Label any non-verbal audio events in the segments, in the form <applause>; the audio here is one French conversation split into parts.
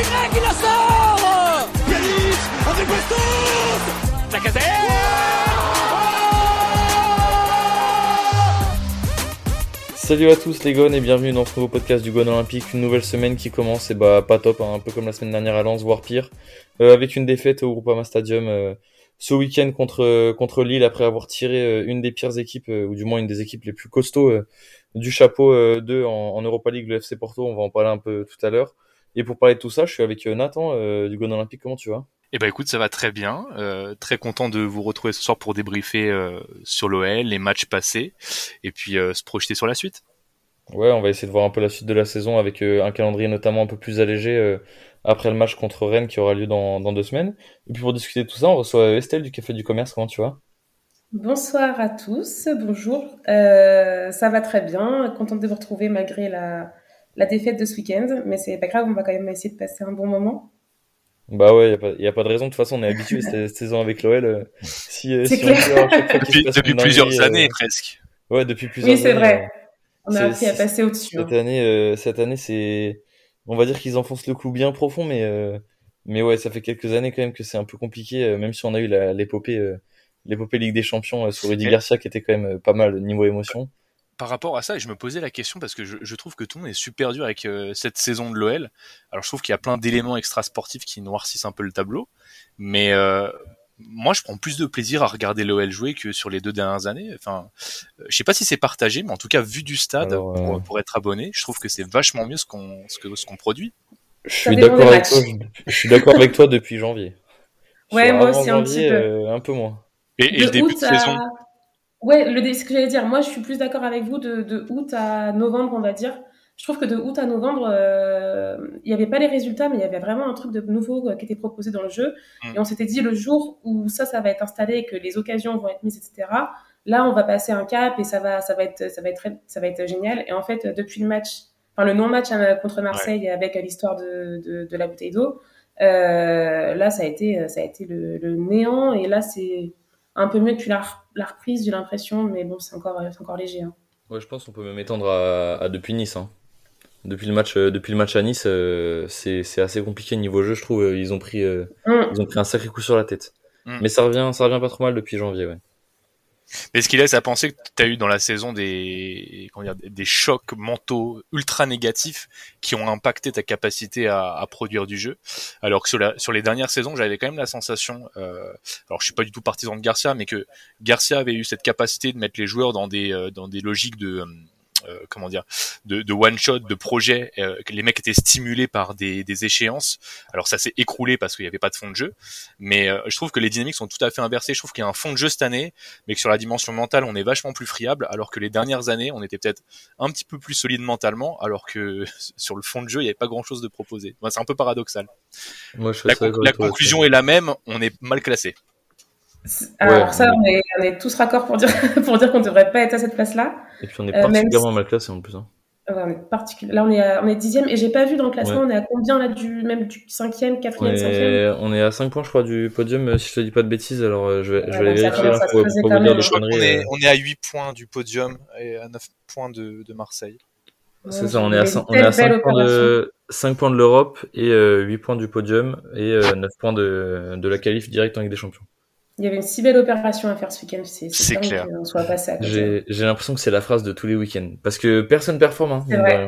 Y qui la sort. Pjanic avec Bastos Salut à tous les gones et bienvenue dans ce nouveau podcast du Gone Olympique, une nouvelle semaine qui commence et bah pas top, hein, un peu comme la semaine dernière à Lens, voire pire, euh, avec une défaite au Groupama Stadium euh, ce week-end contre contre Lille après avoir tiré euh, une des pires équipes ou du moins une des équipes les plus costauds du chapeau 2 en, en, Europa League, le FC Porto, on va en parler un peu tout à l'heure. Et pour parler de tout ça, je suis avec Nathan du Gone Olympique, comment tu vas? Eh ben écoute, ça va très bien. Euh, très content de vous retrouver ce soir pour débriefer euh, sur l'OL, les matchs passés, et puis euh, se projeter sur la suite. Ouais, on va essayer de voir un peu la suite de la saison avec un calendrier notamment un peu plus allégé après le match contre Rennes qui aura lieu dans, dans, deux semaines. Et puis pour discuter de tout ça, on reçoit Estelle du Café du Commerce. Comment tu vas? Bonsoir à tous, bonjour. ça va très bien. Contente de vous retrouver malgré la, la défaite de ce week-end, mais c'est pas grave, on va quand même essayer de passer un bon moment. Bah ouais, il n'y a, pas de raison. De toute façon, on est habitué <laughs> cette saison avec l'OL. Euh, si, euh, si on depuis, depuis plusieurs années, presque. Ouais, depuis plusieurs années. Oui, c'est vrai. On a appris à passer au-dessus. Cette, hein. année, euh, cette année, c'est. On va dire qu'ils enfoncent le clou bien profond, mais, mais ouais, ça fait quelques années quand même que c'est un peu compliqué, même si on a eu l'épopée l'épopée Ligue des Champions sur Rudy Garcia qui était quand même pas mal niveau émotion par rapport à ça, et je me posais la question parce que je, trouve que tout le monde est super dur avec euh, cette saison de l'OL. Alors je trouve qu'il y a plein d'éléments extra-sportifs qui noircissent un peu le tableau, mais euh, moi je prends plus de plaisir à regarder l'OL jouer que sur les deux dernières années. Enfin, euh, je sais pas si c'est partagé, mais en tout cas vu du stade pour, être abonné, je trouve que c'est vachement mieux ce qu'on ce ce qu'on produit. Je suis d'accord avec toi. Je, suis d'accord avec toi depuis janvier. ouais, moi aussi un petit peu. Un peu moins. Et, et le début de saison. Ouais, le, ce que j'allais dire, moi je suis plus d'accord avec vous de, de, août à novembre, on va dire. Je trouve que de août à novembre, euh, il n'y avait pas les résultats, mais il y avait vraiment un truc de nouveau euh, qui était proposé dans le jeu. Mm. Et on s'était dit le jour où ça, ça va être installé, et que les occasions vont être mises, etc. Là, on va passer un cap et ça va, ça va être, ça va être, ça va être génial. Et en fait, depuis le match, enfin le non-match hein, contre Marseille avec l'histoire de, de, de, la bouteille d'eau, euh, là, ça a été, ça a été le, le néant. Et là, c'est un peu mieux depuis la, la reprise, j'ai l'impression, mais bon, c'est encore, encore léger. Hein. Ouais, je pense qu'on peut même étendre à, depuis Nice. Hein. Depuis le match, euh, depuis le match à Nice, euh, c'est assez compliqué niveau jeu, je trouve. Euh, ils ont pris, mm. ils ont pris un sacré coup sur la tête. Mm. Mais ça revient, ça revient pas trop mal depuis janvier, ouais. Mais ce qui laisse à penser que tu as eu dans la saison des, comment dire, des chocs mentaux ultra négatifs qui ont impacté ta capacité à, à produire du jeu. Alors que sur, la, sur les dernières saisons, j'avais quand même la sensation, euh, alors je suis pas du tout partisan de Garcia, mais que Garcia avait eu cette capacité de mettre les joueurs dans des, euh, dans des logiques de euh, comment dire, de, de one shot, de projet. Euh, les mecs étaient stimulés par des, des échéances. Alors ça s'est écroulé parce qu'il n'y avait pas de fond de jeu, mais euh, je trouve que les dynamiques sont tout à fait inversées. Je trouve qu'il y a un fond de jeu cette année, mais que sur la dimension mentale, on est vachement plus friable, alors que les dernières années, on était peut-être un petit peu plus solide mentalement, alors que <laughs> sur le fond de jeu, il n'y avait pas grand-chose de proposé. c'est un peu paradoxal. Moi, je la, la conclusion est la même, on est mal classé. Alors ça, on est, on est, tous raccords pour dire, <laughs> pour dire qu'on ne devrait pas être à cette place-là. Et puis on est euh, particulièrement mal classé en plus. Hein. Ouais, on est Là, on est, on est dixième et j'ai pas vu dans le classement, on est à combien là du même du cinquième, quatrième, cinquième? On est à 5 points, je crois, du podium, euh, si je te dis pas de bêtises. Alors euh, je vais, je vais aller vérifier là, pour, pour vous dire de On est, on est à 8 points du podium et à 9 points de, de Marseille. C'est ça, on est à 5, on est à 5 points de 5 points de l'Europe et euh, 8 points du podium et euh, 9 points de, de la qualif directe en Ligue des Champions. Il y avait une si belle opération à faire ce week-end. C'est clair. soit passé J'ai l'impression que c'est la phrase de tous les week-ends. Parce que personne performe. Hein. Vrai.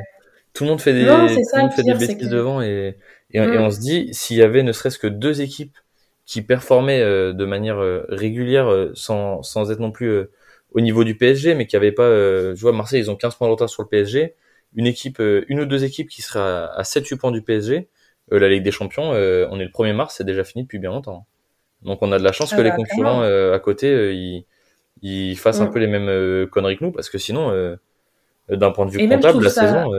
tout le monde fait des, tout le monde fait des bêtises devant et, et, mm. on se dit, s'il y avait ne serait-ce que deux équipes qui performaient euh, de manière euh, régulière euh, sans, sans être non plus au niveau du PSG, mais qui n'avaient pas, je vois, Marseille, ils ont 15 points de retard sur le PSG. Une équipe, une ou deux équipes qui seraient à, à 7-8 points du PSG. la Ligue des Champions, on est le 1er mars, c'est déjà fini depuis bien longtemps. Donc on a de la chance ah que les bah, concurrents euh, à côté euh, ils, ils, fassent un mm. peu les mêmes euh, conneries que nous parce que sinon d'un point de vue comptable la saison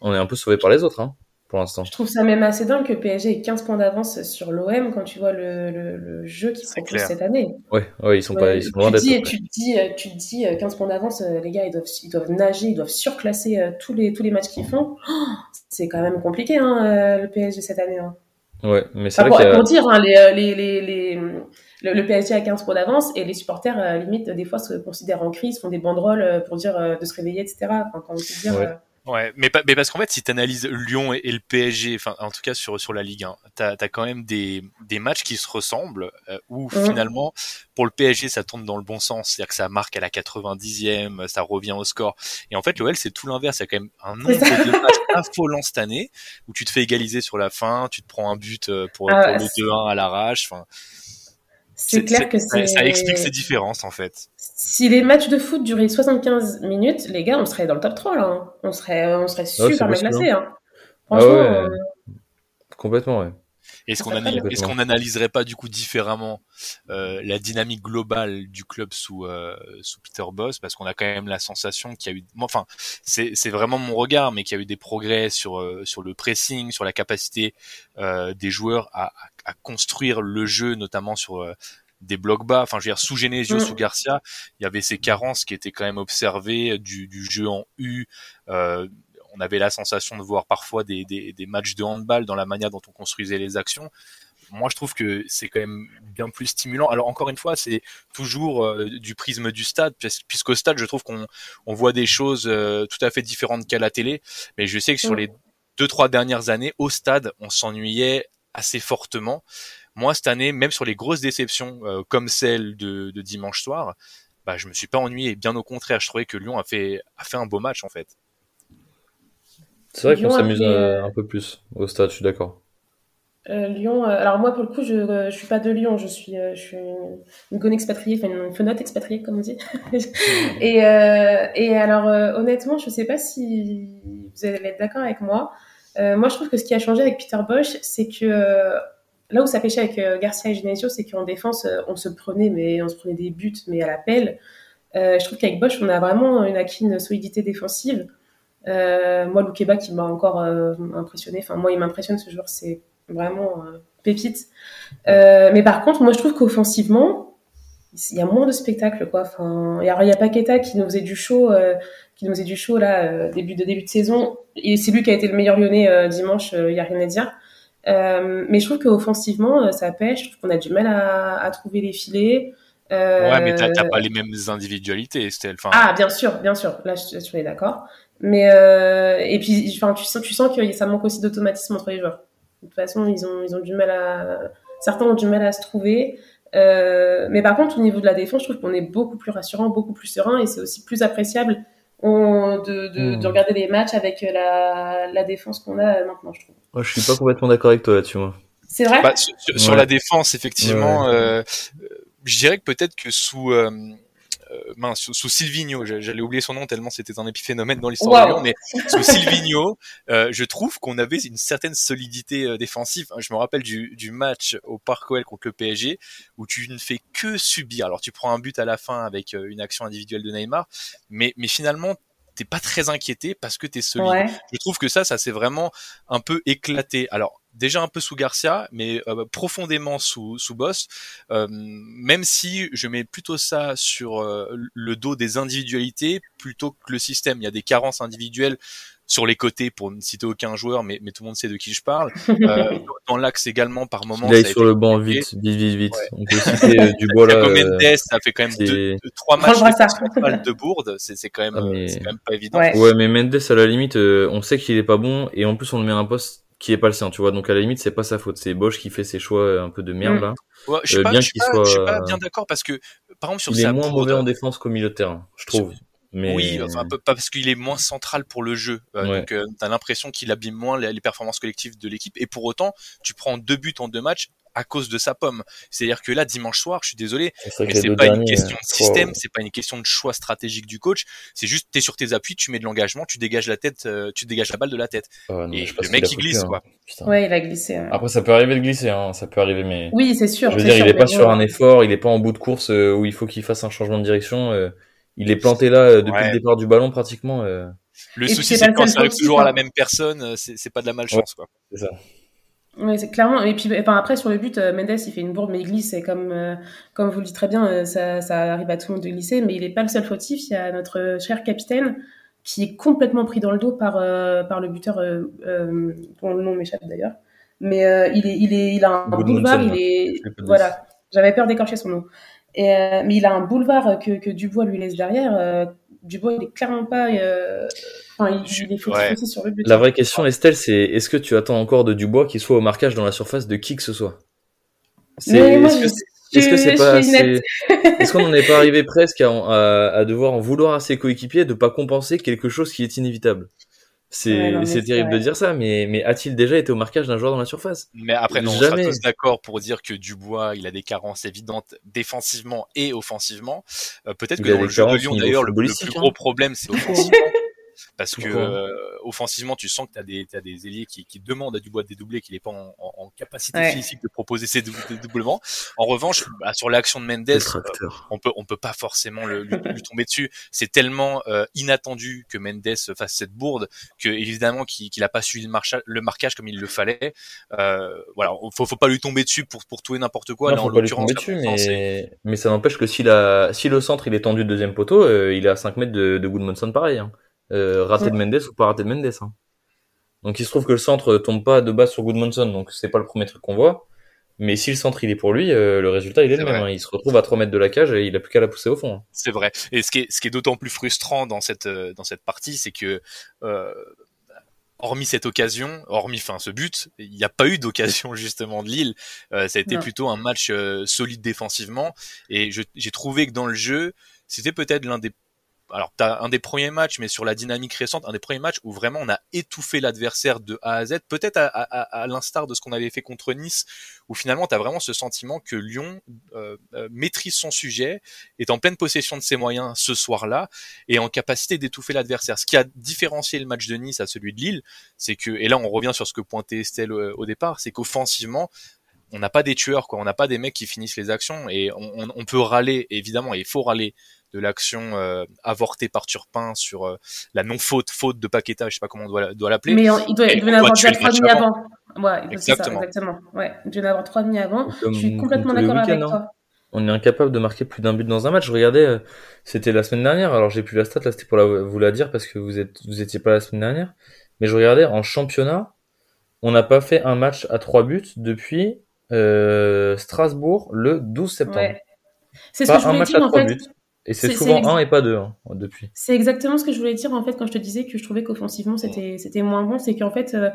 on est un peu sauvé par les autres hein, pour l'instant. Je trouve ça même assez dingue que PSG ait 15 points d'avance sur l'OM quand tu vois le, le, le jeu qu'ils proposent cette année. Ouais, ouais, ils sont pas ils sont loin d'être. Tu te dis tu te dis 15 points d'avance les gars ils doivent ils doivent nager, ils doivent surclasser tous les tous les matchs qu'ils font. Oh, c'est quand même compliqué hein, le PSG cette année hein. Ouais, mais c'est vrai pour, a... pour dire, hein, les, les, les, les, le, PSG a 15 points d'avance et les supporters, euh, limite, des fois, se considèrent en crise, font des banderoles euh, pour dire euh, de se réveiller, etc. Enfin, quand on dire, ouais. Ouais, mais, mais parce qu'en fait, si tu analyses Lyon et, le PSG, enfin en tout cas sur sur la Ligue 1, tu as, quand même des, des matchs qui se ressemblent euh, où finalement pour le PSG ça tourne dans le bon sens, c'est-à-dire que ça marque à la 90e, ça revient au score. Et en fait, l'OL c'est tout l'inverse, il y a quand même un nombre de matchs <laughs> affolant cette année où tu te fais égaliser sur la fin, tu te prends un but euh, pour, ah pour le 2-1 à l'arrache, enfin c'est clair que ça, ça explique ces différences en fait. Si les matchs de foot duraient 75 minutes, les gars, on serait dans le top 3 là. Hein. On serait, on serait super bien classés. Hein. Ah Franchement. Euh, Complètement, ouais. Est-ce qu'on est qu'on n'analyserait pas du coup différemment euh, la dynamique globale du club sous euh, sous Peter Boss? Parce qu'on a quand même la sensation qu'il y a eu, enfin c'est c'est vraiment mon regard, mais qu'il y a eu des progrès sur euh, sur le pressing, sur la capacité euh, des joueurs à, à, construire le jeu, notamment sur euh, des blocs bas. Enfin, je veux dire, sous Genesio, mm. sous Garcia, il y avait ces carences qui étaient quand même observées du, du jeu en U. Euh, on avait la sensation de voir parfois des, des, des, matchs de handball dans la manière dont on construisait les actions. Moi, je trouve que c'est quand même bien plus stimulant. Alors, encore une fois, c'est toujours euh, du prisme du stade, puisqu'au stade, je trouve qu'on on voit des choses euh, tout à fait différentes qu'à la télé. Mais je sais que sur mm. les deux, trois dernières années, au stade, on s'ennuyait assez fortement. Moi, cette année, même sur les grosses déceptions euh, comme celle de, de, dimanche soir, bah, je me suis pas ennuyé. Bien au contraire, je trouvais que Lyon a fait, a fait un beau match en fait. C'est vrai qu'on s'amuse un peu plus au stade, je suis d'accord. Euh, Lyon, euh, alors moi pour le coup, je ne suis pas de Lyon, je suis, je suis une, une expatriée, enfin une fenote expatriée comme on dit. <laughs> et, et alors honnêtement, je ne sais pas si vous allez être d'accord avec moi. moi je trouve que ce qui a changé avec Peter Bosch, c'est que là où ça pêchait avec Garcia et Genesio, c'est qu'en défense, on se prenait, mais on se prenait des buts, mais à la pelle. je trouve qu'avec Bosch, on a vraiment une acquis une solidité défensive. Euh, moi, Loukeba qui m'a encore euh, impressionné. Enfin, moi, il m'impressionne ce joueur, c'est vraiment euh, pépite. mais par contre, moi, je trouve qu'offensivement, il y a moins de spectacles, quoi. Enfin, il y a, Paqueta qui nous faisait du show, qui nous faisait du show là, début de début de saison. Et c'est lui qui a été le meilleur Lyonnais dimanche. Il y a rien à dire. mais je trouve qu'offensivement, ça pêche. Je trouve qu'on a du mal à trouver les filets. Ouais, mais t'as pas les mêmes individualités, Estelle. Enfin... Ah, bien sûr, bien sûr. Là, je, je suis d'accord. Mais euh, et puis, enfin, tu sens, tu sens que ça manque aussi d'automatisme entre les joueurs. De toute façon, ils ont, ils ont du mal à, certains ont du mal à se trouver. Euh, mais par contre, au niveau de la défense, je trouve qu'on est beaucoup plus rassurant, beaucoup plus serein, et c'est aussi plus appréciable de, de, de, hmm. regarder les matchs avec la, la défense qu'on a maintenant, je trouve. Moi, je suis pas complètement d'accord avec toi là-dessus, moi. C'est vrai? Bah, sur, la défense, effectivement, euh, je dirais que peut-être que sous euh, euh, mince, sous, sous Silvino, j'allais oublier son nom tellement c'était un épiphénomène dans l'histoire de Lyon, mais sous Silvino, euh, je trouve qu'on avait une certaine solidité euh, défensive. Je me rappelle du, du match au Parc OL contre le PSG où tu ne fais que subir. Alors tu prends un but à la fin avec une action individuelle de Neymar, mais, mais finalement t'es pas très inquiété parce que t'es solide. Je trouve que ça, ça s'est vraiment un peu éclaté. Alors déjà un peu sous Garcia, mais euh, profondément sous, sous Boss, euh, même si je mets plutôt ça sur euh, le dos des individualités plutôt que le système. Il y a des carences individuelles sur les côtés pour ne citer aucun joueur, mais, mais tout le monde sait de qui je parle. <laughs> Euh, dans l'axe également par moment. Il est sur le banc vite, vite, vite, vite. On peut citer euh, <laughs> Dubois là. Mendes, ça fait quand même deux, trois matchs de bourde, c'est quand même, ah, c'est quand même pas évident. Ouais. mais Mendes à la limite, on sait qu'il est pas bon et en plus on le met à un poste qui est pas le sien, tu vois. Donc à la limite, c'est pas sa faute. C'est Bosch qui fait ses choix un peu de merde mm. là. Ouais, je suis euh, pas, bien je suis pas, suis pas bien d'accord parce que par exemple sur il est moins mauvais en défense qu'au milieu de terrain, je trouve. Mais... Oui, enfin, pas parce qu'il est moins central pour le jeu. Euh, Donc, euh, t'as l'impression qu'il abîme moins les, les, performances collectives de l'équipe. Et pour autant, tu prends deux buts en deux matchs à cause de sa pomme. C'est-à-dire que là, dimanche soir, je suis désolé, mais c'est pas une question de euh, système, c'est pas une question de choix stratégique du coach. C'est juste, t'es sur tes appuis, tu mets de l'engagement, tu dégages la tête, euh, tu dégages la balle de la tête. et le mec, il, glisse, quoi. Hein. Ouais, il a glissé. Après, ça peut arriver de glisser, hein. ça peut arriver, mais. Oui, c'est sûr. Je veux dire, il est pas sur un effort, il est pas en bout de course euh, où il faut qu'il fasse un changement de direction. il est planté là depuis le départ du ballon pratiquement. Le souci, c'est quand ça arrive toujours à la même personne, c'est pas de la malchance, quoi. C'est ça. Oui, c'est clairement. Et puis, enfin, après, sur le but, euh, Mendes, il fait une bourde, mais il glisse. Et comme, euh, comme vous le dites très bien, euh, ça, ça arrive à tout le monde de glisser. Mais il n'est pas le seul fautif. Il y a notre cher capitaine qui est complètement pris dans le dos par, par le buteur, dont le nom m'échappe d'ailleurs. Mais il, est, il, est, il a un boulevard. Il est, voilà. J'avais peur d'écorcher son nom. Et, mais il a un boulevard que, que Dubois lui laisse derrière Dubois, il est clairement pas. Enfin, il, est fautif sur le but. La vraie question, Estelle, c'est est-ce que tu attends encore de Dubois qu'il soit au marquage dans la surface de qui que ce soit? Est-ce que c'est pas Est-ce qu'on n'en est pas arrivé presque à, à, devoir en vouloir à ses coéquipiers de pas compenser quelque chose qui est inévitable? C'est terrible de dire ça, mais, mais a-t-il déjà été au marquage d'un joueur dans la surface? Mais après, non, Jamais. on sera tous d'accord pour dire que Dubois, il a des carences évidentes défensivement et offensivement. Euh, peut-être que dans le jeu de Lyon, d'ailleurs, le, plus gros hein. problème, c'est <laughs> offensivement parce que euh, offensivement tu sens que tu as des t'as des ailiers qui, qui demandent à Dubois de dédoubler qu'il est pas en, en, capacité physique de proposer ses dédoublements en revanche bah, sur l'action de Mendes euh, on peut on peut pas forcément le, lui, tomber dessus. C'est tellement euh, inattendu que Mendes fasse cette bourde que évidemment qu'il qu'il a pas suivi le, le, marquage comme il le fallait. Voilà faut faut pas lui tomber dessus pour pour tout et n'importe quoi. Non, en l'occurrence mais, mais ça n'empêche que si la si le centre il est tendu de deuxième poteau il est à 5 mètres de, de Goodmanson pareil hein. Euh, raté de Mendes ou pas raté de Mendes. Hein. Donc il se trouve que le centre tombe pas de base sur Goodmanson, donc c'est pas le premier truc qu'on voit. Mais si le centre il est pour lui, euh, le résultat il est, le même. Hein. Il se retrouve à 3 mètres de la cage et il a plus qu'à la pousser au fond. Hein. C'est vrai. Et ce qui est, ce qui est d'autant plus frustrant dans cette euh, dans cette partie, c'est que euh, hormis cette occasion, hormis enfin ce but, il n'y a pas eu d'occasion <laughs> justement de Lille. ça a été plutôt un match solide défensivement et j'ai trouvé que dans le jeu, c'était peut-être l'un des alors t'as un des premiers matchs, mais sur la dynamique récente, un des premiers matchs où vraiment on a étouffé l'adversaire de A à Z, peut-être à, l'instar de ce qu'on avait fait contre Nice, où finalement t'as vraiment ce sentiment que Lyon euh, euh, maîtrise son sujet, est en pleine possession de ses moyens ce soir-là, et en capacité d'étouffer l'adversaire. Ce qui a différencié le match de Nice à celui de Lille, c'est que, et là on revient sur ce que pointait Estelle au, au départ, c'est qu'offensivement, on n'a pas des tueurs, quoi. On n'a pas des mecs qui finissent les actions et on, on peut râler, évidemment, et il faut râler de l'action euh, avortée par Turpin sur euh, la non faute faute de Paqueta, je sais pas comment on doit, doit l'appeler. Mais il doit, il en avoir déjà trois demi avant. Ouais, exactement. Ça, exactement. Ouais, il doit en avoir trois demi avant. je suis complètement d'accord avec toi. Hein. On est incapable de marquer plus d'un but dans un match. Je regardais, euh, c'était la semaine dernière. Alors j'ai plus la stat là, c'était pour vous la dire parce que vous êtes vous étiez pas la semaine dernière. Mais je regardais en championnat, on n'a pas fait un match à trois buts depuis euh, Strasbourg le 12 septembre. Ouais. C'est ce que je voulais dire en fait. Buts. Et c'est souvent un et pas deux hein, depuis. C'est exactement ce que je voulais dire en fait quand je te disais que je trouvais qu'offensivement c'était c'était moins bon, c'est qu'en fait euh,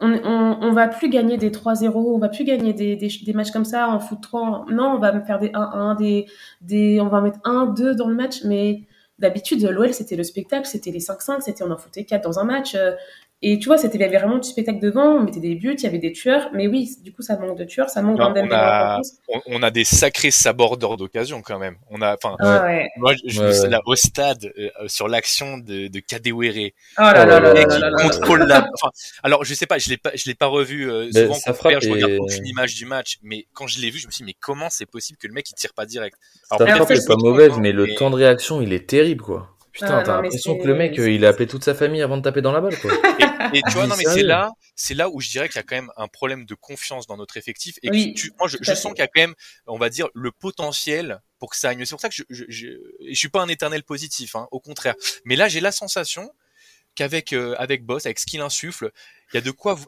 on, on, on, va plus gagner des 3-0, on va plus gagner des, des, des, matchs comme ça en foot 3. Non, on va faire des 1-1, des, des, on va mettre 1-2 dans le match, mais d'habitude, l'OL, c'était le spectacle, c'était les 5-5, c'était on en foutait 4 dans un match. Euh, et tu vois, c'était, il y avait vraiment du spectacle devant, on mettait des buts, il y avait des tueurs, mais oui, du coup, ça manque de tueurs, ça manque on, a, on, a des sacrés sabordeurs d'occasion quand même. On a, enfin, ah, ouais. moi, je, suis là au stade, euh, sur l'action de, de Kadewere. Oh là là là enfin, alors, je sais pas, je l'ai pas, je l'ai pas revu, euh, souvent, ça frappe je regarde aucune image du match, mais quand je l'ai vu, je me suis dit, mais comment c'est possible que le mec, il tire pas direct? Alors, ça frappe est pas mauvaise, mais le temps de réaction, il est terrible, quoi. Putain, ah, t'as l'impression que le mec, il a appelé toute sa famille avant de taper dans la balle, quoi. Et, tu vois, non, mais c'est là, c'est là où je dirais qu'il y a quand même un problème de confiance dans notre effectif. Et tu, moi, je, je sens qu'il y a quand même, on va dire, le potentiel pour que ça aille mieux. C'est pour ça que je, je, je, je, suis pas un éternel positif, hein, au contraire. Mais là, j'ai la sensation qu'avec euh, avec Boss, avec ce qu'il insuffle, il y a de quoi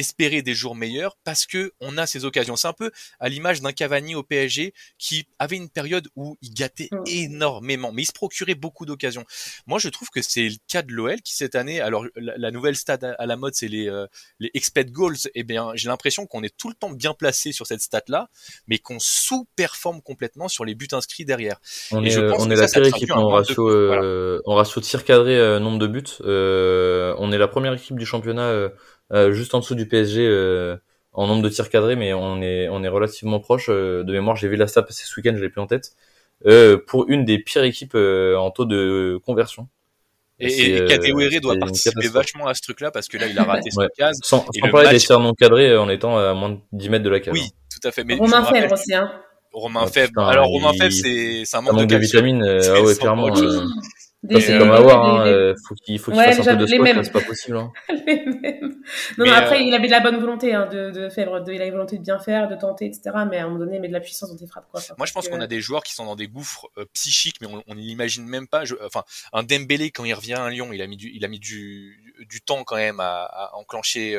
espérer des jours meilleurs parce que on a ces occasions. C'est un peu à l'image d'un Cavani au PSG qui avait une période où il gâtait mm. énormément, mais il se procurait beaucoup d'occasions. Moi, je trouve que c'est le cas de l'OL qui cette année, alors la, nouvelle stade à, la mode, c'est les euh, les expect goals. Eh bien, j'ai l'impression qu'on est tout le temps bien placé sur cette stat là, mais qu'on sous-performe complètement sur les buts inscrits derrière. On est, on est la pire équipe en ratio, euh, en ratio tir cadré euh, nombre de buts. on est la première équipe du championnat euh, juste en dessous du PSG euh, en nombre de tirs cadrés, mais on est on est relativement proche. Euh, de mémoire, j'ai vu la stat passer ce week-end, je l'ai plus en tête. pour une des pires équipes en taux de conversion. Et, et doit participer vachement à ce truc-là parce que là, il a raté <laughs> ouais. case. Sans, sans parler des tirs non cadrés en étant à moins de 10 mètres de la case. Oui, hein. tout à fait. Mais Romain Fèvre aussi, hein. Romain ah, Fèvre. Alors, Romain Fèvre, c'est un manque, de, vitamines. <laughs> ah ouais, clairement. C'est comme avoir, hein, euh, faut qu'il faut qu'il fasse un peu de sport, c'est pas possible. Hein. <laughs> les mêmes. Non, mais, après, euh... il avait de la bonne volonté hein, de, de faire, de, il avait volonté de bien faire, de tenter, etc. Mais à un moment donné, il met de la puissance dans tes frappes. Quoi. Moi, je pense qu'on a des joueurs qui sont dans des gouffres euh, psychiques, mais on, on l'imagine même pas. Je, enfin, un Dembélé quand il revient à Lyon, il a mis du, il a mis du, du temps quand même à, à enclencher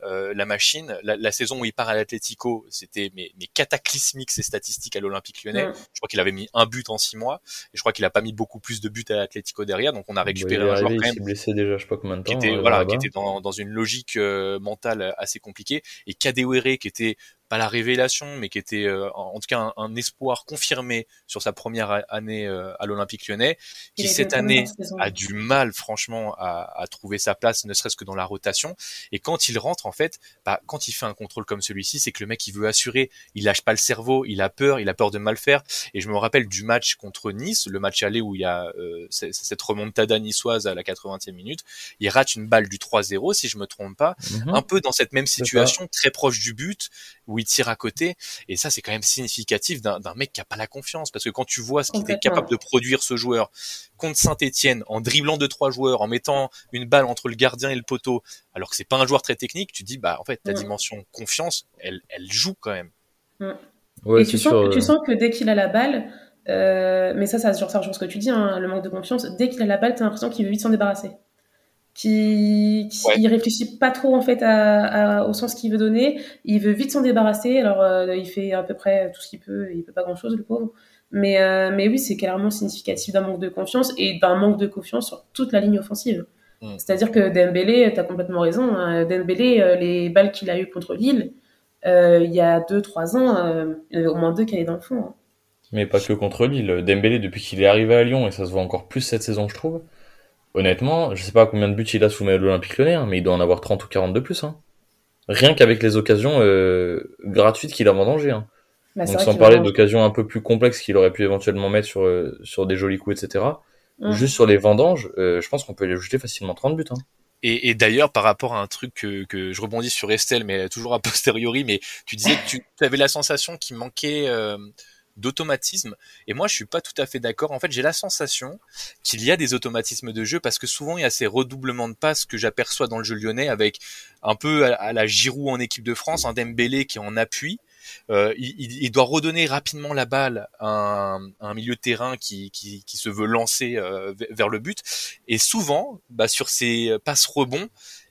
la machine. La, la, saison où il part à l'Atlético, c'était mais, mais cataclysmique ses statistiques à l'Olympique Lyonnais. Je crois qu'il avait mis un but en six mois et je crois qu'il a pas mis beaucoup plus de buts à l'Atlético derrière. Donc on a récupéré un joueur quand même. blessé déjà, je sais pas combien de temps. Qui était, voilà, qui était dans, dans une logique mentale assez compliquée et Kadewere qui était pas la révélation, mais qui était euh, en, tout cas un, espoir confirmé sur sa première année euh, à l'Olympique lyonnais, qui cette année a du mal franchement à, à trouver sa place, ne serait-ce que dans la rotation. Et quand il rentre, en fait, bah, quand il fait un contrôle comme celui-ci, c'est que le mec il veut assurer, il lâche pas le cerveau, il a peur, il a peur de mal faire. Et je me rappelle du match contre Nice, le match aller où il y a euh, cette remontada niçoise à la 80e minute, il rate une balle du 3-0 si je me trompe pas, mhm. un peu dans cette même situation, très proche du but, où il tire à côté. Et ça, c'est quand même significatif d'un mec qui a pas la confiance. Parce que quand tu vois ce qu'il était capable de produire ce joueur contre Saint-Etienne, en dribblant deux, trois joueurs, en mettant une balle entre le gardien et le poteau, alors que c'est pas un joueur très technique, tu dis, bah, en fait, ta mm. dimension confiance, elle, elle joue quand même. Mm. Ouais, et tu sens, que, tu sens que dès qu'il a la balle, euh, mais ça, ça, ça rejoint ce que tu dis, hein, le manque de confiance, dès qu'il a la balle, t'as l'impression qu'il veut vite s'en débarrasser qui, qui réfléchit pas trop en fait à, au sens qu'il veut donner. Il veut vite s'en débarrasser. Alors euh, il fait à peu près tout ce qu'il peut. Il peut pas grand chose le pauvre. Mais euh, mais oui, c'est clairement significatif d'un manque de confiance et d'un manque de confiance sur toute la ligne offensive. Mm. C'est-à-dire que Dembélé, tu as complètement raison. Hein. Dembélé, euh, les balles qu'il a eues contre Lille, il y a 2-3 ans, il y avait au moins deux qui allaient dans le fond. Hein. Mais pas que contre Lille. Dembélé, depuis qu'il est arrivé à Lyon, et ça se voit encore plus cette saison, je trouve, honnêtement, je sais pas combien de buts il a sous l'Olympique Lyonnais, hein, mais il doit en avoir 30 ou 40 de plus. Hein. Rien qu'avec les occasions euh, gratuites qu'il a vendangées. Hein. Bah, Donc sans parler d'occasions un peu plus complexes qu'il aurait pu éventuellement mettre sur, euh, sur des jolis coups, etc. Mmh. Juste sur les vendanges, euh, je pense qu'on peut les ajouter facilement 30 buts. Hein. Et, et d'ailleurs, par rapport à un truc que, que, je rebondis sur Estelle, mais toujours a posteriori, mais tu disais que tu, avais la sensation qu'il manquait d'automatisme. Et moi, je suis pas tout à fait d'accord. En fait, j'ai la sensation qu'il y a des automatismes de jeu parce que souvent il y a ces redoublements de passes que j'aperçois dans le jeu lyonnais avec un peu à, la Giroud en équipe de France, un Dembélé qui est en appui. Euh, il, il, doit redonner rapidement la balle à un, un milieu de terrain qui, qui, qui se veut lancer euh, vers le but. Et souvent, bah, sur ces passes rebonds,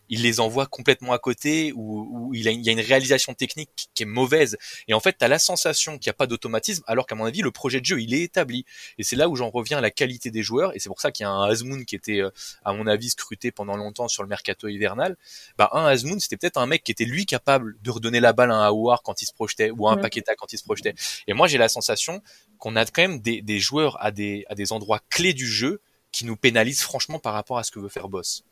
il les envoie complètement à côté ou, il, y a une réalisation technique qui est mauvaise. Et en fait, tu as la sensation qu'il n'y a pas d'automatisme, alors qu'à mon avis, le projet de jeu, il est établi. Et c'est là où j'en reviens à la qualité des joueurs. Et c'est pour ça qu'il y a un Azmoun qui était, euh, à mon avis, scruté pendant longtemps sur le mercato hivernal. Bah, un Azmoun, c'était peut-être un mec qui était lui capable de redonner la balle à un Aouar quand il se projetait ou à un Paqueta quand il se projetait. Et moi, j'ai la sensation qu'on a quand même des, des joueurs à des, à des endroits clés du jeu qui nous pénalisent franchement par rapport à ce que veut faire Boss.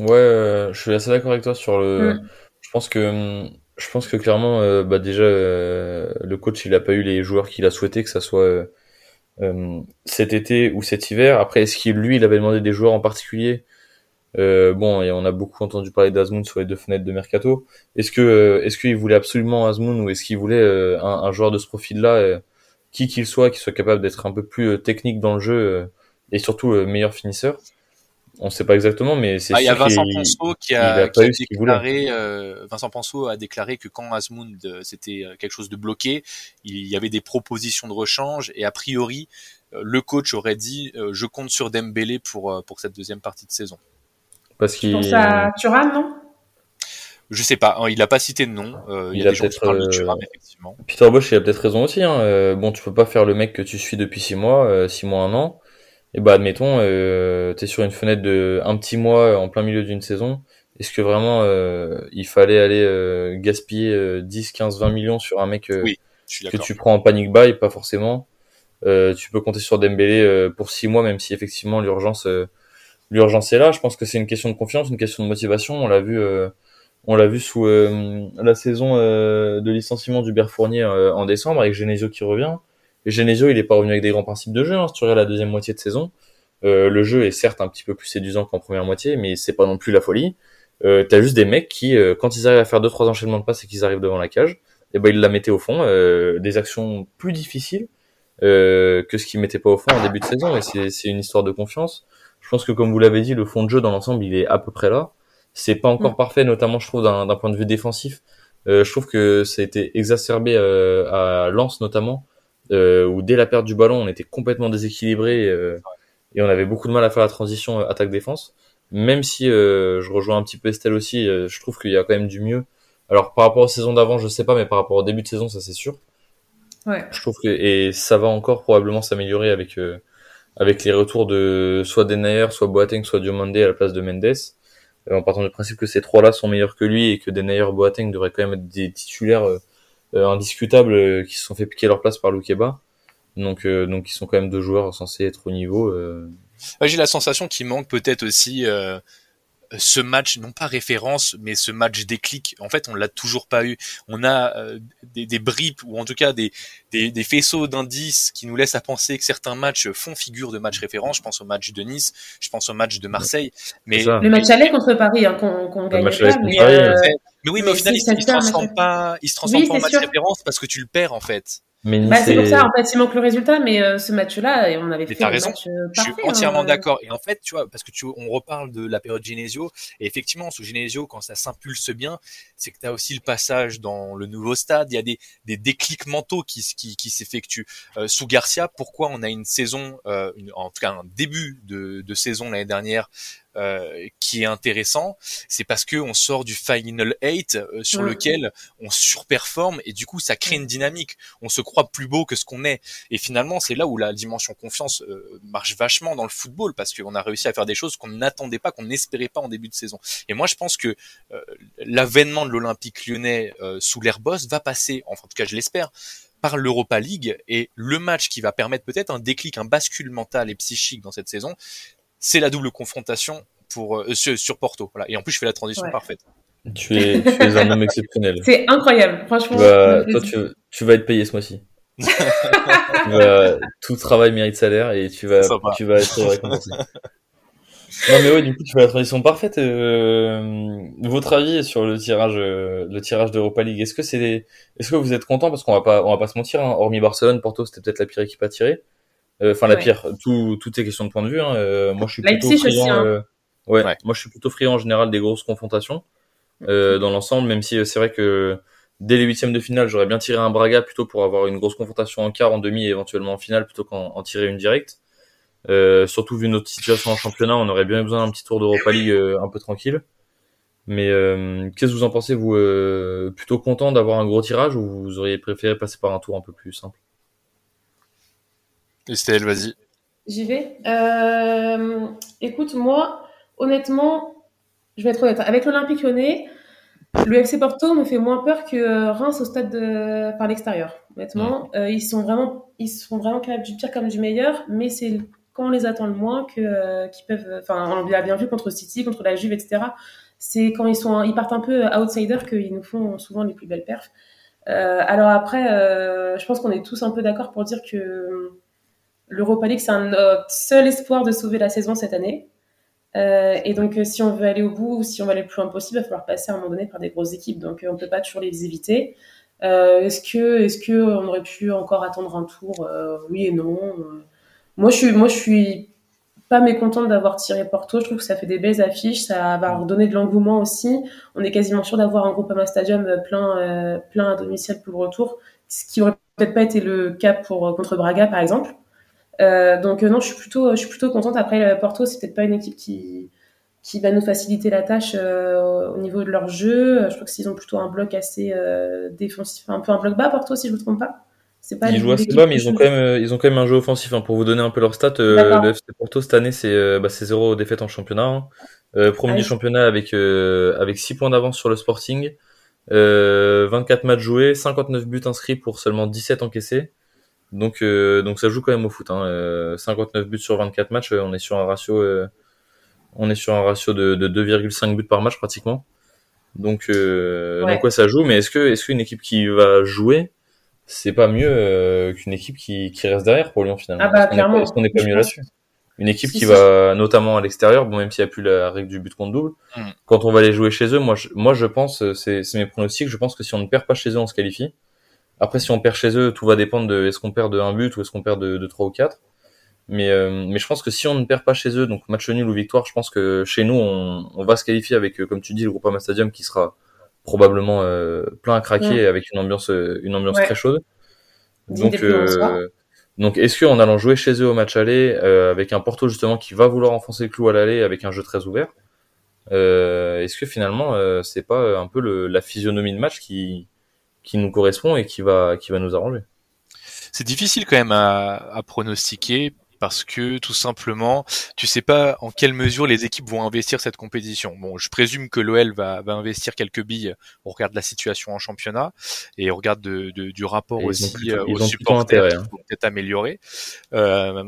Ouais, euh, je suis assez d'accord avec toi sur le. Mm. Je pense que je pense que clairement, euh, bah déjà, euh, le coach il a pas eu les joueurs qu'il a souhaité que ça soit cet été ou cet hiver. Après, est-ce qu'il lui, il avait demandé des joueurs en particulier? Bon, et on a beaucoup entendu parler d'Azmoun sur les deux fenêtres de mercato. Est-ce que est-ce qu'il voulait absolument Azmoun ou est-ce qu'il voulait un, un, joueur de ce profil-là, qui qu'il soit, qui soit capable d'être un peu plus technique dans le jeu et surtout meilleur finisseur? On ne sait pas exactement, mais c'est ah, Il y a Vincent Ponceau qui a, déclaré, euh, Vincent Ponceau a déclaré que quand Asmund euh, c'était euh, quelque chose de bloqué, il y avait des propositions de rechange et a priori le coach aurait dit je compte sur Dembélé pour pour cette deuxième partie de saison. Parce qu'il pense à Thuram, non? Je sais pas, hein, il a pas cité de nom. il, y a, peut-être effectivement. Peter Bosch, il a peut-être raison aussi. Hein. bon, tu peux pas faire le mec que tu suis depuis six mois, six mois, un an. Et bah admettons, euh, tu es sur une fenêtre de un petit mois en plein milieu d'une saison. Est-ce que vraiment euh, il fallait aller euh, gaspiller 10, 15, 20 millions sur un mec euh, que tu prends en panic buy? Pas forcément. tu peux compter sur Dembélé pour 6 mois, même si effectivement l'urgence l'urgence est là. Je pense que c'est une question de confiance, une question de motivation. On l'a vu, on l'a vu sous la saison de licenciement du Fournier en décembre avec Genesio qui revient. Genesio, il est pas revenu avec des grands principes de jeu. Hein, si tu regardes la deuxième moitié de saison, euh, le jeu est certes un petit peu plus séduisant qu'en première moitié, mais c'est pas non plus la folie. Euh, T'as juste des mecs qui, euh, quand ils arrivent à faire deux trois enchaînements de passes et qu'ils arrivent devant la cage, et eh ben ils la mettaient au fond, euh, des actions plus difficiles euh, que ce qu'ils mettaient pas au fond en début de saison. Et c'est une histoire de confiance. Je pense que comme vous l'avez dit, le fond de jeu dans l'ensemble, il est à peu près là. C'est pas encore mm. parfait, notamment je trouve d'un point de vue défensif. je trouve que ça a été exacerbé à Lens notamment euh, où dès la perte du ballon, on était complètement déséquilibré euh, et on avait beaucoup de mal à faire la transition euh, attaque-défense. même si je rejoins un petit peu Estelle aussi, je trouve qu'il y a quand même du mieux. Alors par rapport aux saisons d'avant, je sais pas, mais par rapport au début de saison, ça c'est sûr. Ouais. Je trouve que et ça va encore probablement s'améliorer avec avec les retours de soit Denayer, soit Boateng, soit Diomande à la place de Mendes. en partant du principe que ces trois-là sont meilleurs que lui et que Denayer, Boateng devraient quand même être des titulaires indiscutables qui se sont fait piquer leur place par Loukeba. Donc, euh, donc ils sont quand même deux joueurs censés être au niveau. Euh. J'ai la sensation qu'il manque peut-être aussi euh, ce match, non pas référence, mais ce match déclic. En fait, on l'a toujours pas eu. On a des, des bribes ou en tout cas des, des, des faisceaux d'indices qui nous laissent à penser que certains matchs font figure de match référence. Je pense au match de Nice, je pense au match de Marseille. Mais le match aller contre Paris, hein, qu'on gagne pas. Mais, mais, oui, mais, au final, il, se transforme pas, il se transforme pas en match référence parce que tu le perds en fait. Bah, c'est pour ça, en fait, il manque le résultat, mais euh, ce match-là, on avait fait un raison. match euh, Je suis entièrement hein. d'accord. Et en fait, tu vois, parce que tu, on reparle de la période Genesio, et effectivement, sous Genesio, quand ça s'impulse bien, c'est que tu as aussi le passage dans le nouveau stade. Il y a des, des déclics mentaux qui, qui, qui s'effectuent. Euh, sous Garcia, pourquoi on a une saison, une, en tout cas un début de, de saison l'année dernière euh, qui est intéressant, c'est parce que on sort du Final 8 euh, sur lequel on surperforme et du coup ça crée une dynamique. On se croit plus beau que ce qu'on est. Et finalement, c'est là où la dimension confiance euh, marche vachement dans le football parce qu'on a réussi à faire des choses qu'on n'attendait pas, qu'on n'espérait pas en début de saison. Et moi, je pense que l'avènement de l'Olympique lyonnais sous l'air boss va passer, enfin, en tout cas je l'espère, par l'Europa League et le match qui va permettre peut-être un déclic, un bascule mental et psychique dans cette saison, c'est la double confrontation pour euh, sur, Porto. Voilà. Et en plus, je fais la transition parfaite. Tu es, tu es un homme exceptionnel. <laughs> C'est incroyable, franchement. toi, tu, tu, vas être payé ce mois-ci. <laughs> tout travail mérite salaire et tu vas, tu vas être récompensé. non mais ouais, du coup, tu fais la transition parfaite. Euh, votre avis sur le tirage, euh, le tirage d'Europa League. Est-ce que c'est, est-ce que vous êtes content? Parce qu'on va pas, on va pas se mentir, hein, hormis Barcelone, Porto, c'était peut-être la pire équipe à tirer. Euh, enfin, la pire. Tout, tout est question de point de vue. Hein. Euh, moi, je suis plutôt friand. Hein. Euh, ouais, Moi, je suis plutôt friand en général des grosses confrontations dans l'ensemble, même si c'est vrai que dès les huitièmes de finale, j'aurais bien tiré un Braga plutôt pour avoir une grosse confrontation en quart, en demi et éventuellement en finale plutôt qu'en tirer une directe. Euh, surtout vu notre situation en championnat, on aurait bien besoin d'un petit tour d'Europa League un peu tranquille. Mais qu'est-ce que vous en pensez, vous Plutôt content d'avoir un gros tirage ou vous auriez préféré passer par un tour un peu plus simple? Estelle, vas-y. J'y vais. Euh, écoute, moi, honnêtement, je vais être honnête. Avec l'Olympique lyonnais, le FC Porto me fait moins peur que Reims au stade de... par l'extérieur. Honnêtement, euh, ils sont vraiment, ils sont vraiment capables du pire comme du meilleur, mais c'est quand on les attend le moins que euh, qu'ils peuvent. Enfin, on l'a bien vu contre City, contre la Juve, etc. C'est quand ils sont, ils partent un peu outsiders qu'ils nous font souvent les plus belles perfs. alors après, je pense qu'on est tous un peu d'accord pour dire que l'Europa League, c'est notre seul espoir de sauver la saison cette année. Euh, et donc, euh, si on veut aller au bout, ou si on veut aller le plus loin possible, il va falloir passer à un moment donné par des grosses équipes. Donc, euh, on ne peut pas toujours les éviter. est-ce que, est-ce que on aurait pu encore attendre un tour? Oui et non. Moi, je suis, moi, je suis pas mécontente d'avoir tiré Porto. Je trouve que ça fait des belles affiches. Ça va redonner de l'engouement aussi. On est quasiment sûr d'avoir un groupe à Stadium plein, plein à domicile pour le retour, ce qui aurait peut-être pas été le cas pour contre Braga, par exemple. Euh, donc euh, non, je suis plutôt, je suis plutôt contente. Après, Porto, c'est peut-être pas une équipe qui qui va nous faciliter la tâche euh, au niveau de leur jeu. Je crois que s'ils ont plutôt un bloc assez défensif, un peu un bloc bas, Porto, si je me trompe pas. Ils jouent assez bas, mais ils ont quand même, ils ont quand même un jeu offensif. Hein. Pour vous donner un peu leur stats, le FC Porto cette année, c'est bah, zéro défaite en championnat. Hein. premier du ah championnat avec avec 6 points d'avance sur le Sporting. 24 matchs joués, 59 buts inscrits pour seulement 17 encaissés. Donc, euh, donc ça joue quand même au foot. Hein. 59 euh, buts sur 24 matchs, euh, on est sur un ratio, on est sur un ratio de, de 2,5 buts par match pratiquement. Donc, ouais. donc ouais, ça joue. Mais est-ce que, est-ce qu'une équipe qui va jouer, c'est pas mieux qu'une équipe qui, qui reste derrière pour Lyon finalement? Ah bah clairement. Est-ce qu'on est pas mieux là-dessus? Une équipe qui va notamment à l'extérieur, bon même s'il n'y a plus la règle du but contre double, mm. quand on va aller jouer chez eux, moi je, moi je pense, c'est, c'est mes pronostics, je pense que si on ne perd pas chez eux, on se qualifie. Après, si on perd chez eux, tout va dépendre de est-ce qu'on perd de un but ou est-ce qu'on perd de, de 3 ou 4. Mais, euh, mais je pense que si on ne perd pas chez eux, donc match nul ou victoire, je pense que chez nous, on, on va se qualifier avec, euh, comme tu dis, le Groupama Stadium qui sera probablement euh, plein à craquer avec une ambiance, une ambiance très chaude. Donc, Donc, est-ce qu'en allant jouer chez eux au match aller, euh, avec un Porto justement qui va vouloir enfoncer le clou à l'aller, avec un jeu très ouvert, euh, est-ce que finalement euh, c'est pas un peu le, la physionomie de match qui qui nous correspond et qui va qui va nous arranger C'est difficile quand même à, à pronostiquer parce que tout simplement, tu sais pas en quelle mesure les équipes vont investir cette compétition. Bon, je présume que l'OL va, va investir quelques billes. On regarde la situation en championnat et on regarde de, de, du rapport aussi euh, aux supporters hein. qui vont peut-être améliorer. Euh,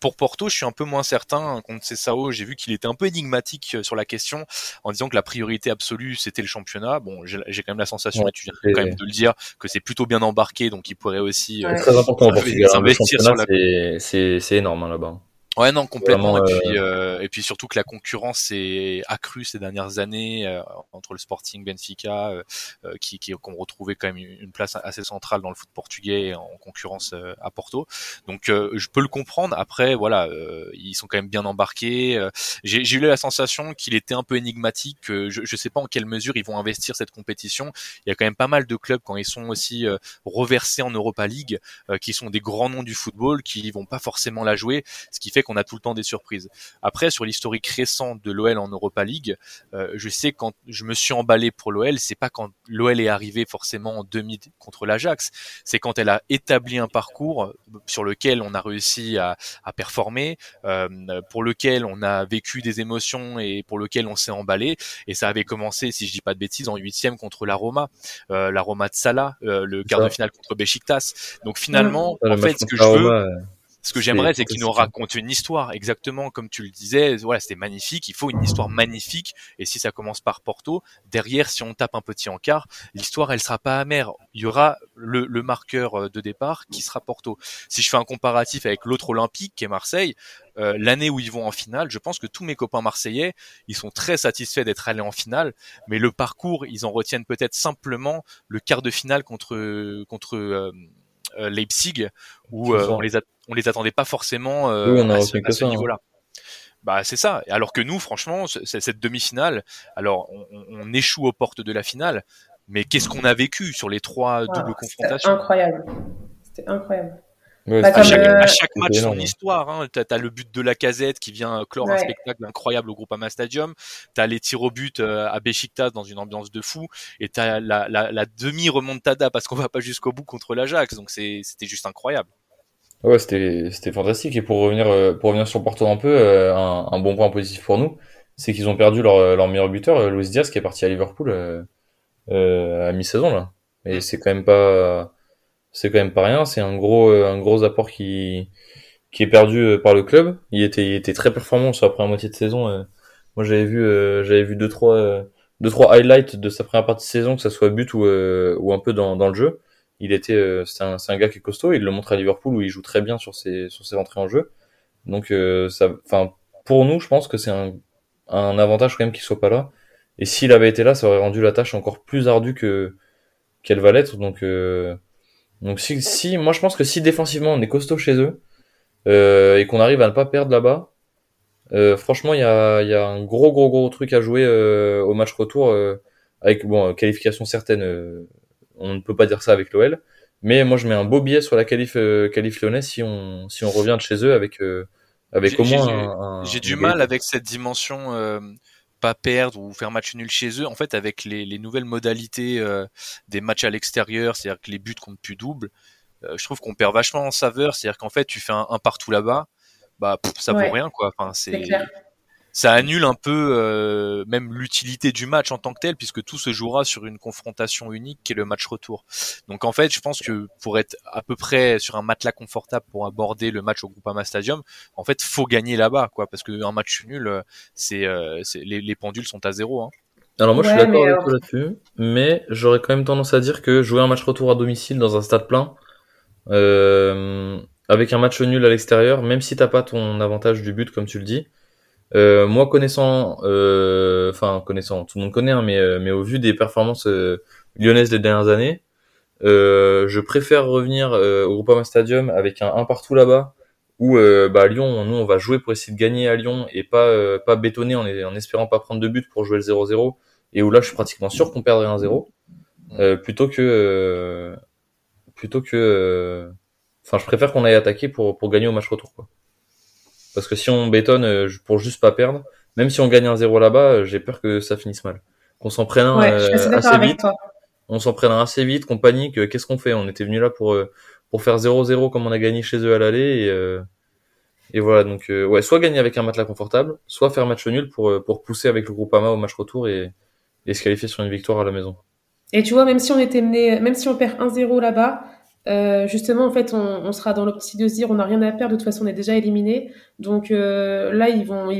pour Porto, je suis un peu moins certain contre Cessao. J'ai vu qu'il était un peu énigmatique euh, sur la question en disant que la priorité absolue c'était le championnat. Bon, j'ai quand même la sensation, et tu viens quand même de le dire, que c'est plutôt bien embarqué, donc il pourrait aussi euh, très important s'investir sur la. C'est énorme hein, là-bas. Ouais, non, complètement. et, puis, euh, et puis surtout que la concurrence s'est accrue ces dernières années euh, entre le Sporting, Benfica, euh, euh, qui, qui ont retrouvé quand même une place assez centrale dans le foot portugais en concurrence à Porto. Donc, je peux le comprendre. Après, voilà, ils sont quand même bien embarqués. J'ai eu la sensation qu'il était un peu énigmatique. je ne sais pas en quelle mesure ils vont investir cette compétition. Il y a quand même pas mal de clubs quand ils sont aussi reversés en Europa League, qui sont des grands noms du football, qui vont pas forcément la jouer, ce qui fait qu'on a tout le temps des surprises. Après, sur l'historique récent de l'OL en Europa League, euh, je sais quand je me suis emballé pour l'OL, c'est pas quand l'OL est arrivé forcément en demi contre l'Ajax, c'est quand elle a établi un parcours sur lequel on a réussi à, à performer, euh, pour lequel on a vécu des émotions et pour lequel on s'est emballé. Et ça avait commencé, si je dis pas de bêtises, en huitième contre la Roma, euh, la Roma de Salah, euh, le quart de finale contre Besiktas. Donc finalement, en fait, ce que je veux, ce que j'aimerais, c'est qu'il nous raconte une histoire, exactement comme tu le disais. Voilà, c'était magnifique. Il faut une histoire magnifique. Et si ça commence par Porto, derrière, si on tape un petit encart, l'histoire, elle sera pas amère. Il y aura le, le, marqueur euh, de départ qui sera Porto. Si je fais un comparatif avec l'autre Olympique, qui est Marseille, euh, l'année où ils vont en finale, je pense que tous mes copains marseillais, ils sont très satisfaits d'être allés en finale, mais le parcours, ils en retiennent peut-être simplement le quart de finale contre contre euh, euh, Leipzig où euh, on les on les attendait pas forcément euh, à ce, hein. niveau-là. Bah c'est ça. Alors que nous, franchement, cette demi-finale, alors on, échoue aux portes de la finale, mais qu'est-ce qu'on a vécu sur les trois ah, doubles confrontations? Incroyable. C'était incroyable. Bah, à, chaque, à, chaque, match, son histoire. Hein. T'as as le but de la casette qui vient clore un spectacle incroyable au Groupama Stadium. T'as les tirs au but euh, à Besiktas dans une ambiance de fou. Et t'as la, la, la demi-remontada parce qu'on va pas jusqu'au bout contre l'Ajax. Donc c'était juste incroyable. Ouais, c'était fantastique. Et pour revenir, euh, pour revenir sur Porto un peu, euh, un, un, bon point positif pour nous, c'est qu'ils ont perdu leur, leur meilleur buteur, Luis Diaz, qui est parti à Liverpool à mi-saison là. Et mm. c'est quand même pas c'est quand même pas rien. C'est un gros, euh, un gros apport qui, qui est perdu euh, par le club. Il était, il était très performant sur la première moitié de saison. Euh. Moi, j'avais vu, j'avais vu deux trois, deux trois highlights de sa première partie de saison, que ça soit but ou, ou un peu dans, dans le jeu. Il était, c'est un, un gars qui est costaud. Il le montre à Liverpool où il joue très bien sur ses, sur ses entrées en jeu. Donc, ça, enfin, pour nous, je pense que c'est un, un avantage quand même qu'il soit pas là. Et s'il avait été là, ça aurait rendu la tâche encore plus ardue que qu'elle va l'être. Donc, donc si, si, moi je pense que si défensivement on est costaud chez eux euh, et qu'on arrive à ne pas perdre là-bas, euh, franchement il y a, y a, un gros gros gros truc à jouer euh, au match retour euh, avec bon qualification certaine. Euh, on ne peut pas dire ça avec l'OL, mais moi je mets un beau billet sur la qualif qualif lyonnais si on si on revient de chez eux avec avec au moins. J'ai du mal avec cette dimension pas perdre ou faire match nul chez eux, en fait, avec les, les nouvelles modalités euh, des matchs à l'extérieur, c'est-à-dire que les buts comptent plus double, euh, je trouve qu'on perd vachement en saveur. C'est-à-dire qu'en fait, tu fais un, un partout là-bas, bah ça vaut rien quoi. Enfin, c'est ça annule un peu euh, même l'utilité du match en tant que tel, puisque tout se jouera sur une confrontation unique qui est le match retour. Donc en fait, je pense que pour être à peu près sur un matelas confortable pour aborder le match au Groupama Stadium, en fait, faut gagner là-bas, quoi, parce qu'un match nul, euh, c'est euh, les, les, pendules sont à zéro. Hein. Alors moi, je suis d'accord avec toi là-dessus, mais j'aurais quand même tendance à dire que jouer un match retour à domicile dans un stade plein, euh, avec un match nul à l'extérieur, même si t'as pas ton avantage du but comme tu le dis, euh, moi, connaissant, euh, enfin connaissant, tout le monde connaît, hein, mais, euh, mais au vu des performances lyonnaises des dernières années, je préfère revenir au Groupama Stadium avec un 1 partout là-bas, où bah, Lyon, nous, on va jouer pour essayer de gagner à Lyon et pas, pas bétonner en, en espérant pas prendre de but pour jouer le 0-0, et où là, je suis pratiquement sûr qu'on perdrait un 0, plutôt que plutôt que enfin, je préfère qu'on aille attaquer pour, pour gagner au match retour, quoi. Parce que si on bétonne euh, pour juste pas perdre, même si on gagne un 0 là-bas, euh, j'ai peur que ça finisse mal. Qu'on s'en prenne un assez, vite. On s'en prenne un assez vite, qu'on panique. Qu'est-ce qu'on fait? On était venu là pour, pour faire 0-0 comme on a gagné chez eux à l'aller et, et voilà, donc ouais, soit gagner avec un matelas confortable, soit faire match nul pour, pour pousser avec le groupe AMA au match retour et, et se qualifier sur une victoire à la maison. Et tu vois, même si on était mené, même si on perd 1-0 là-bas, euh, justement, en fait, on, sera dans l'optique de se dire on n'a rien à perdre, de toute façon, on est déjà éliminé. Donc euh, là, ils vont,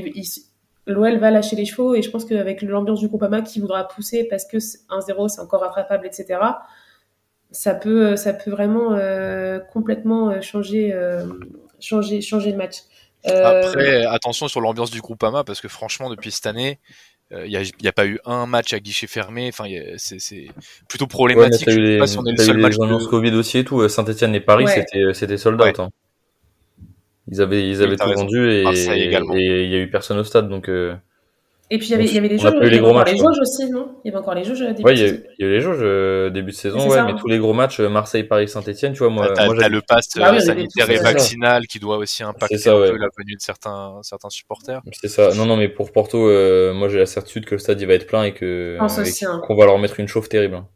l'OL va lâcher les chevaux et je pense qu'avec l'ambiance du Groupama qui voudra pousser parce que 1-0 c'est encore rattrapable, etc. Ça peut, ça peut vraiment euh, complètement euh, changer, euh, changer, changer le match. Après, attention sur l'ambiance du Groupama parce que franchement, depuis cette année, il n'y a, y a, pas eu un match à guichet fermé. Enfin, c'est plutôt problématique. Ouais, je sais pas si on est le seul match. de... Covid aussi et tout. Saint-Etienne et Paris, ouais. c'était c'était sold out. Hein. Ils avaient ils avaient tout raison. vendu et il y a eu personne au stade donc. Euh... Et puis il y avait, il y avait les jauges, il y avait encore les jauges aussi, non? Il y avait encore les jauges début ouais, il y, a, il y avait les jauges euh, début de saison, ouais, ça, mais hein. tous les gros matchs, euh, Marseille, Paris, Saint-Etienne, tu vois, moi. T'as, moi, le pass oui, sanitaire et vaccinal qui doit aussi impacter ça, un ouais. peu la venue de certains, certains supporters. C'est ça. Non, non, mais pour Porto, euh, moi j'ai la certitude que le stade il va être plein et que hein. qu'on va leur mettre une chauffe terrible. Hein.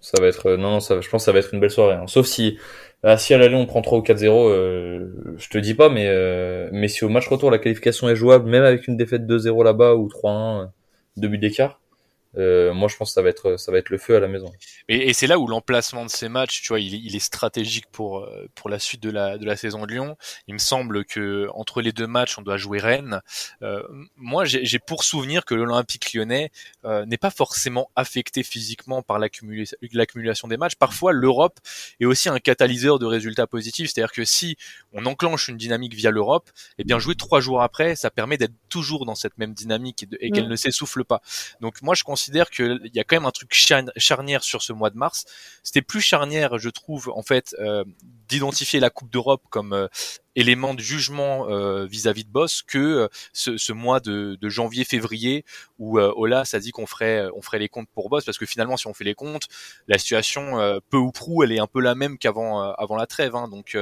Ça va être, non, non, ça, je pense que ça va être une belle soirée. Hein. Sauf si ah, si à l'aller on prend 3 ou 4-0, euh, je te dis pas, mais, euh, mais si au match retour la qualification est jouable, même avec une défaite 2-0 là-bas ou 3-1, deux buts d'écart, euh, moi je pense que ça va être ça va être le feu à la maison. Et, et c'est là où l'emplacement de ces matchs, tu vois, il, il, est stratégique pour euh, pour la suite de la de la saison de Lyon. Il me semble que entre les deux matchs, on doit jouer Rennes. Euh, moi, j'ai pour souvenir que l'Olympique Lyonnais euh, n'est pas forcément affecté physiquement par l'accumulation des matchs. Parfois, l'Europe est aussi un catalyseur de résultats positifs. C'est-à-dire que si on enclenche une dynamique via l'Europe, eh bien jouer trois jours après, ça permet d'être toujours dans cette même dynamique et, et qu'elle ne s'essouffle pas. Donc moi, je considère considère qu'il y a quand même un truc charnière sur ce mois de mars. C'était plus charnière, je trouve, en fait, euh, d'identifier la Coupe d'Europe comme euh, élément de jugement euh, vis-à-vis de Boss que ce, mois de, janvier-février où Ola ça dit qu'on ferait on ferait les comptes pour Boss parce que finalement si on fait les comptes la situation peu ou prou elle est un peu la même qu'avant avant la trêve hein, donc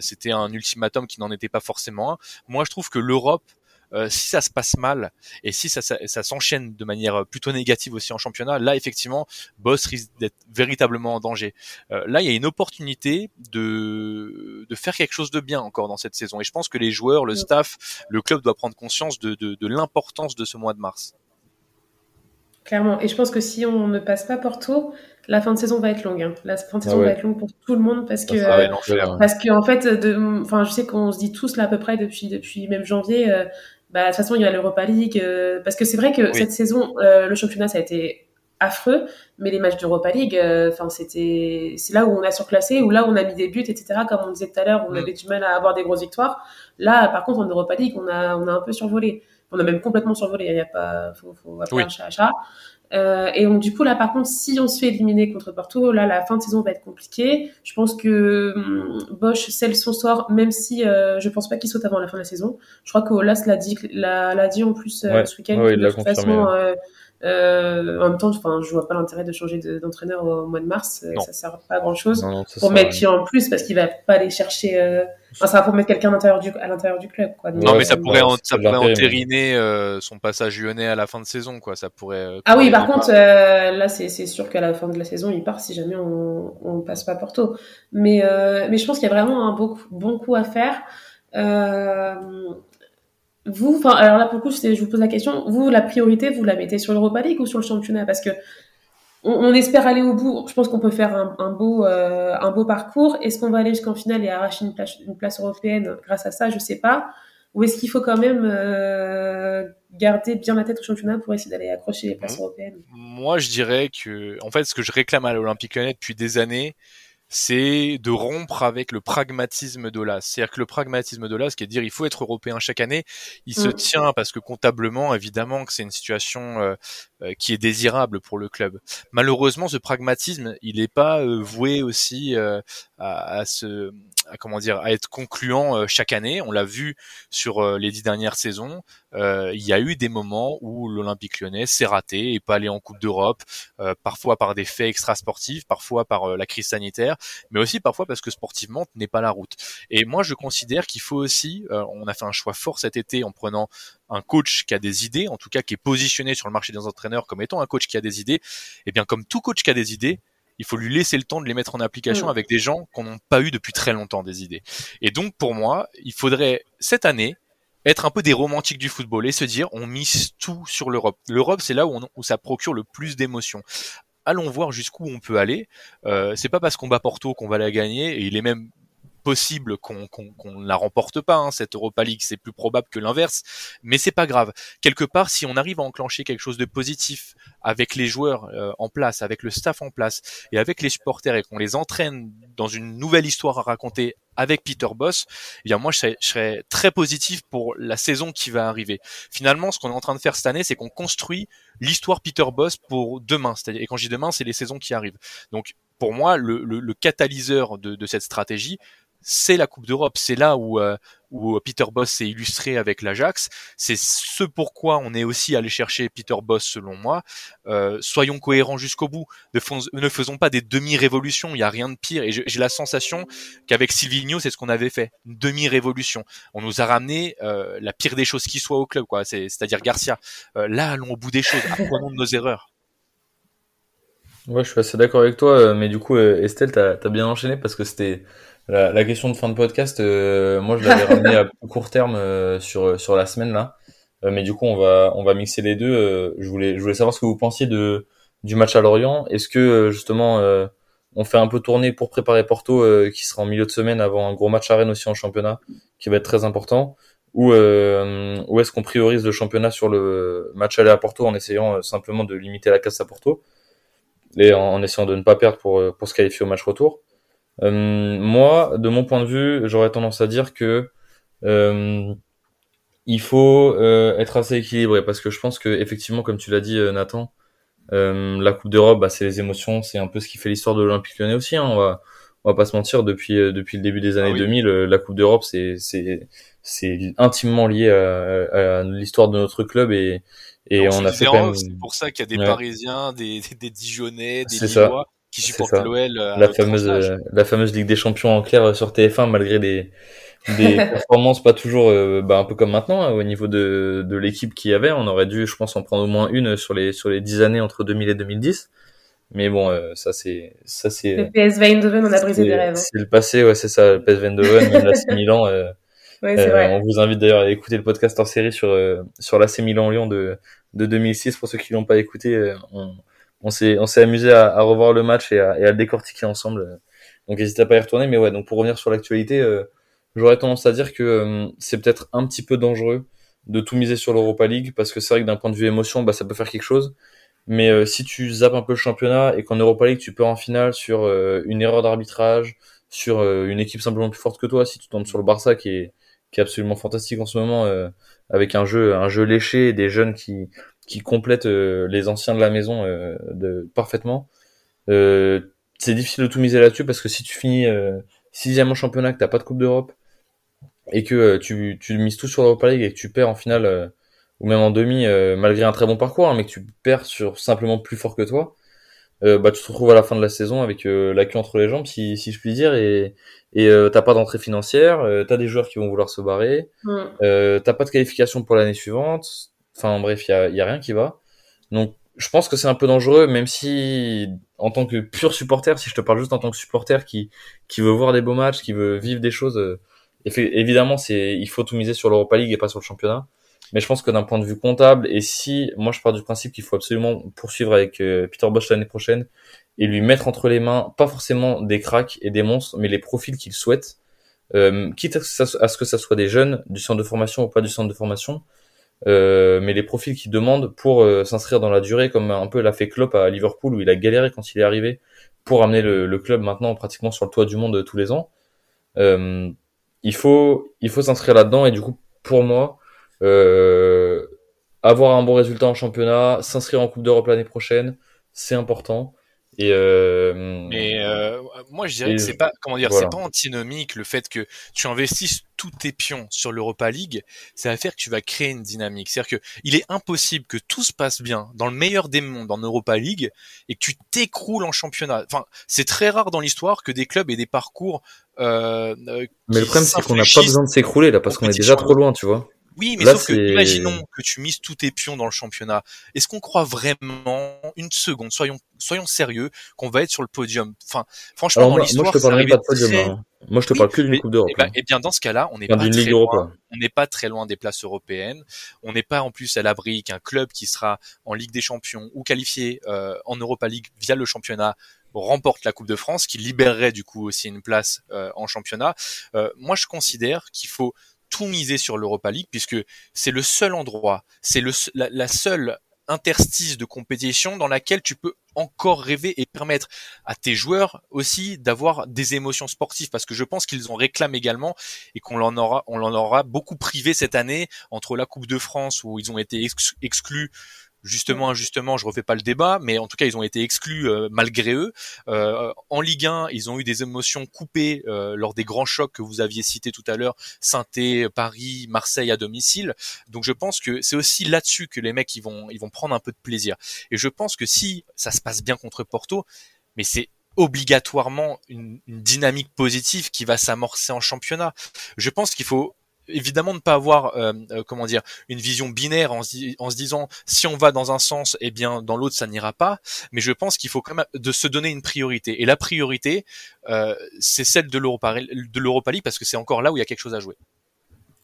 c'était un ultimatum qui n'en était pas forcément un. Moi je trouve que l'Europe euh, si ça se passe mal et si ça, ça, ça s'enchaîne de manière plutôt négative aussi en championnat, là effectivement, Boss risque d'être véritablement en danger. Euh, là, il y a une opportunité de, de faire quelque chose de bien encore dans cette saison. Et je pense que les joueurs, le staff, le club doit prendre conscience de, de, de l'importance de ce mois de mars. Clairement. Et je pense que si on ne passe pas Porto, la fin de saison va être longue. Hein. La fin de saison ah ouais. va être longue pour tout le monde parce que, euh, parce que en fait, de, enfin, je sais qu'on se dit tous là à peu près depuis depuis même janvier. Euh, bah, de toute façon, il y a l'Europa League. Euh, parce que c'est vrai que oui. cette saison, euh, le championnat, ça a été affreux, mais les matchs d'Europa League, euh, enfin, c'était, c'est là où on a surclassé, où là où on a mis des buts, etc. Comme on disait tout à l'heure, on mm. avait du mal à avoir des grosses victoires. Là, par contre, en Europa League, on a, on a un peu survolé. On a même complètement survolé. Il y a pas, faut, faut appeler oui. un chat à chat. Euh, et donc du coup là par contre si on se fait éliminer contre Porto là la fin de saison va être compliquée. Je pense que hum, Bosch scelle son sort même si euh, je pense pas qu'il saute avant la fin de la saison. Je crois que Olas l'a dit l'a dit en plus euh, ouais. ce week-end ouais, de toute façon euh, en même temps, enfin, je vois pas l'intérêt de changer d'entraîneur au mois de mars. Euh, non. Ça sert pas à grand chose. Non, non, pour mettre qui en plus, parce qu'il va pas aller chercher. Euh... Enfin, ça va pour mettre quelqu'un du, à l'intérieur du club, quoi. Donc, non, mais ça pourrait, en, ça pourrait entériner euh, son passage lyonnais à la fin de saison, quoi. Ça pourrait. Euh, ah oui, par contre, euh, là, c'est sûr qu'à la fin de la saison, il part si jamais on, on passe pas Porto. Mais, mais je pense qu'il y a vraiment un bon, bon coup à faire. Euh, vous, enfin, alors là pour le coup, je vous pose la question, vous, la priorité, vous la mettez sur l'Europa League ou sur le championnat? Parce que on, on, espère aller au bout. Je pense qu'on peut faire un, un beau, euh, un beau parcours. Est-ce qu'on va aller jusqu'en finale et arracher une place, une place européenne grâce à ça? Je sais pas. Ou est-ce qu'il faut quand même euh, garder bien la tête au championnat pour essayer d'aller accrocher les places européennes? Moi, je dirais que, en fait, ce que je réclame à l'Olympique Lyonnais depuis des années, c'est de rompre avec le pragmatisme d'Olas. C'est-à-dire que le pragmatisme d'Olas, qui est de dire il faut être européen chaque année, il mmh. se tient parce que comptablement, évidemment, que c'est une situation euh, qui est désirable pour le club. Malheureusement, ce pragmatisme, il n'est pas euh, voué aussi euh, à, à, se, à, comment dire, à être concluant chaque année. On l'a vu sur les dix dernières saisons. il y a eu des moments où l'Olympique Lyonnais s'est raté et pas allé en Coupe d'Europe, parfois par des faits extrasportifs, parfois par la crise sanitaire, mais aussi parfois parce que sportivement n'est pas la route. Et moi, je considère qu'il faut aussi, on a fait un choix fort cet été en prenant un coach qui a des idées, en tout cas qui est positionné sur le marché des entraîneurs comme étant un coach qui a des idées, et eh bien comme tout coach qui a des idées, il faut lui laisser le temps de les mettre en application avec des gens qu'on n'a pas eu depuis très longtemps des idées. Et donc pour moi, il faudrait cette année être un peu des romantiques du football et se dire on mise tout sur l'Europe. L'Europe c'est là où, on, où ça procure le plus d'émotions allons voir jusqu'où on peut aller. Euh, c'est pas parce qu'on bat Porto qu'on va la gagner, et il est même possible qu'on ne la remporte pas hein, cette Europa League, c'est plus probable que l'inverse, mais c'est pas grave. Quelque part, si on arrive à enclencher quelque chose de positif avec les joueurs euh, en place, avec le staff en place et avec les supporters et qu'on les entraîne dans une nouvelle histoire à raconter avec Peter Boss, eh bien moi je serais, très positif pour la saison qui va arriver. Finalement, ce qu'on est en train de faire cette année, c'est qu'on construit l'histoire Peter Boss pour demain. C'est-à-dire, et quand je dis demain, c'est les saisons qui arrivent. Donc pour moi, le, le, catalyseur de, de, cette stratégie, c'est la Coupe d'Europe. C'est là où, euh, où Peter Boss s'est illustré avec l'Ajax. C'est ce pourquoi on est aussi allé chercher Peter Boss, selon moi. Euh, soyons cohérents jusqu'au bout. Ne, faisons pas des demi-révolutions. Il n'y a rien de pire. Et j'ai la sensation qu'avec Silvino, c'est ce qu'on avait fait. Une demi-révolution. On nous a ramené euh, la pire des choses qui soit au club, quoi. C'est-à-dire Garcia. là, allons au bout des choses. Apprenons de nos erreurs. Ouais, je suis assez d'accord avec toi, mais du coup, Estelle, t'as as bien enchaîné parce que c'était la, la, question de fin de podcast, euh, moi je l'avais <laughs> ramené à court terme euh, sur sur la semaine là, euh, mais du coup on va on va mixer les deux. je voulais je voulais savoir ce que vous pensiez de du match à Lorient. Est-ce que justement on fait un peu tourner pour préparer Porto qui sera en milieu de semaine avant un gros match à Rennes aussi en championnat qui va être très important? Ou ou est-ce qu'on priorise le championnat sur le match aller à Porto en essayant simplement de limiter la casse à Porto et en, en essayant de ne pas perdre pour pour se qualifier au match retour? euh, moi, de mon point de vue, j'aurais tendance à dire que euh, il faut euh, être assez équilibré parce que je pense que effectivement, comme tu l'as dit, Nathan, la Coupe d'Europe, bah, c'est les émotions, c'est un peu ce qui fait l'histoire de l'Olympique Lyonnais aussi. Hein, on va on va pas se mentir, depuis depuis le début des années 2000, ah la Coupe d'Europe, c'est c'est c'est intimement lié à, à l'histoire de notre club et et on a fait C'est pour ça qu'il y a des Parisiens, des, <laughs> des Dijonais, des Lillois qui supporte l'OL. Euh, la fameuse, euh, la fameuse Ligue des Champions en clair euh, sur TF1 malgré des, des <laughs> performances pas toujours bah, un peu comme maintenant hein, au niveau de, de l'équipe qu'il y avait. On aurait dû, je pense, en prendre au moins une sur les sur les dix années entre 2000 et 2010. Mais bon, ça c'est ça c'est. Le PSV Eindhoven, on a brisé des rêves. Hein. C'est le passé, ouais, c'est ça. Le PSV Eindhoven, même l'AC <laughs> Milan. Euh, ouais, vrai. On vous invite d'ailleurs à écouter le podcast en série sur sur l'AC Milan Lyon de de 2006 pour ceux qui l'ont pas écouté. On, on s'est on s'est amusé à, revoir le match et à, et à, le décortiquer ensemble. Donc n'hésitez pas à y retourner. Mais ouais, donc pour revenir sur l'actualité, euh, j'aurais tendance à dire que euh, c'est peut-être un petit peu dangereux de tout miser sur l'Europa League parce que c'est vrai que d'un point de vue émotion, bah ça peut faire quelque chose. Mais euh, si tu zappes un peu le championnat et qu'en Europa League tu peux en finale sur une erreur d'arbitrage, sur une équipe simplement plus forte que toi, si tu tombes sur le Barça qui est qui est absolument fantastique en ce moment avec un jeu un jeu léché des jeunes qui qui complète euh, les anciens de la maison euh, de, parfaitement. Euh, c'est difficile de tout miser là-dessus parce que si tu finis sixième en championnat, que t'as pas de Coupe d'Europe et que tu, tu mises tout sur l'Europa League et que tu perds en finale ou même en demi malgré un très bon parcours, hein, mais que tu perds sur simplement plus fort que toi, bah tu te retrouves à la fin de la saison avec la queue entre les jambes, si, si je puis dire, et et t'as pas d'entrée financière, t'as des joueurs qui vont vouloir se barrer, t'as pas de qualification pour l'année suivante, Enfin bref, il y a, y a, rien qui va. Donc je pense que c'est un peu dangereux, même si en tant que pur supporter, si je te parle juste en tant que supporter qui qui veut voir des beaux matchs, qui veut vivre des choses, euh, évidemment c'est il faut tout miser sur l'Europa League et pas sur le championnat. Mais je pense que d'un point de vue comptable, et si moi je pars du principe qu'il faut absolument poursuivre avec euh, Peter Bosch l'année prochaine et lui mettre entre les mains pas forcément des cracks et des monstres, mais les profils qu'il souhaite, euh, quitte à ce que ça soit des jeunes du centre de formation ou pas du centre de formation, euh, mais les profils qu'il demande pour euh, s'inscrire dans la durée, comme un peu l'a fait Klopp à Liverpool où il a galéré quand il est arrivé pour amener le, club maintenant pratiquement sur le toit du monde tous les ans. Euh, il faut il faut s'inscrire là-dedans et du coup pour moi avoir un bon résultat en championnat, s'inscrire en Coupe d'Europe l'année prochaine, c'est important. Et euh, mais euh, moi je dirais que c'est pas comment dire, c'est pas antinomique le fait que tu investisses tous tes pions sur l'Europa League, ça va faire que tu vas créer une dynamique. C'est-à-dire que il est impossible que tout se passe bien dans le meilleur des mondes en Europa League et que tu t'écroules en championnat. Enfin, c'est très rare dans l'histoire que des clubs aient des parcours. Euh, mais le problème c'est qu'on n'a pas besoin de s'écrouler là parce qu'on est déjà trop loin, tu vois. Oui, mais sauf que imaginons que tu mises tous tes pions dans le championnat. Est-ce qu'on croit vraiment une seconde, soyons soyons sérieux, qu'on va être sur le podium Enfin, franchement, dans l'histoire, moi, je te parle pas de podium. Hein. Moi, je te parle que d'une Coupe d'Europe. Et, bah, et, bien, dans ce cas-là, on n'est pas très loin. On n'est pas très loin des places européennes. On n'est pas en plus à l'abri qu'un club qui sera en Ligue des Champions ou qualifié euh, en Europa League via le championnat remporte la Coupe de France, qui libérerait du coup aussi une place euh, en championnat. Euh, moi, je considère qu'il faut tout miser sur l'Europa League puisque c'est le seul endroit, c'est le, la, seule interstice de compétition dans laquelle tu peux encore rêver et permettre à tes joueurs aussi d'avoir des émotions sportives parce que je pense qu'ils en réclament également et qu'on en aura on aura beaucoup privé cette année entre la Coupe de France où ils ont été exclus justement injustement, je refais pas le débat, mais en tout cas ils ont été exclus euh, malgré eux. Euh, en Ligue 1, ils ont eu des émotions coupées euh, lors des grands chocs que vous aviez cités tout à l'heure, saint Paris, Marseille à domicile. Donc je pense que c'est aussi là-dessus que les mecs ils vont ils vont prendre un peu de plaisir. Et je pense que si ça se passe bien contre Porto, mais c'est obligatoirement une, une, dynamique positive qui va s'amorcer en championnat. Je pense qu'il faut évidemment ne pas avoir euh, euh, comment dire une vision binaire en, se disant si on va dans un sens et eh bien dans l'autre ça n'ira pas mais je pense qu'il faut quand même de se donner une priorité et la priorité euh, c'est celle de l'Europa de l'Europa League parce que c'est encore là où il y a quelque chose à jouer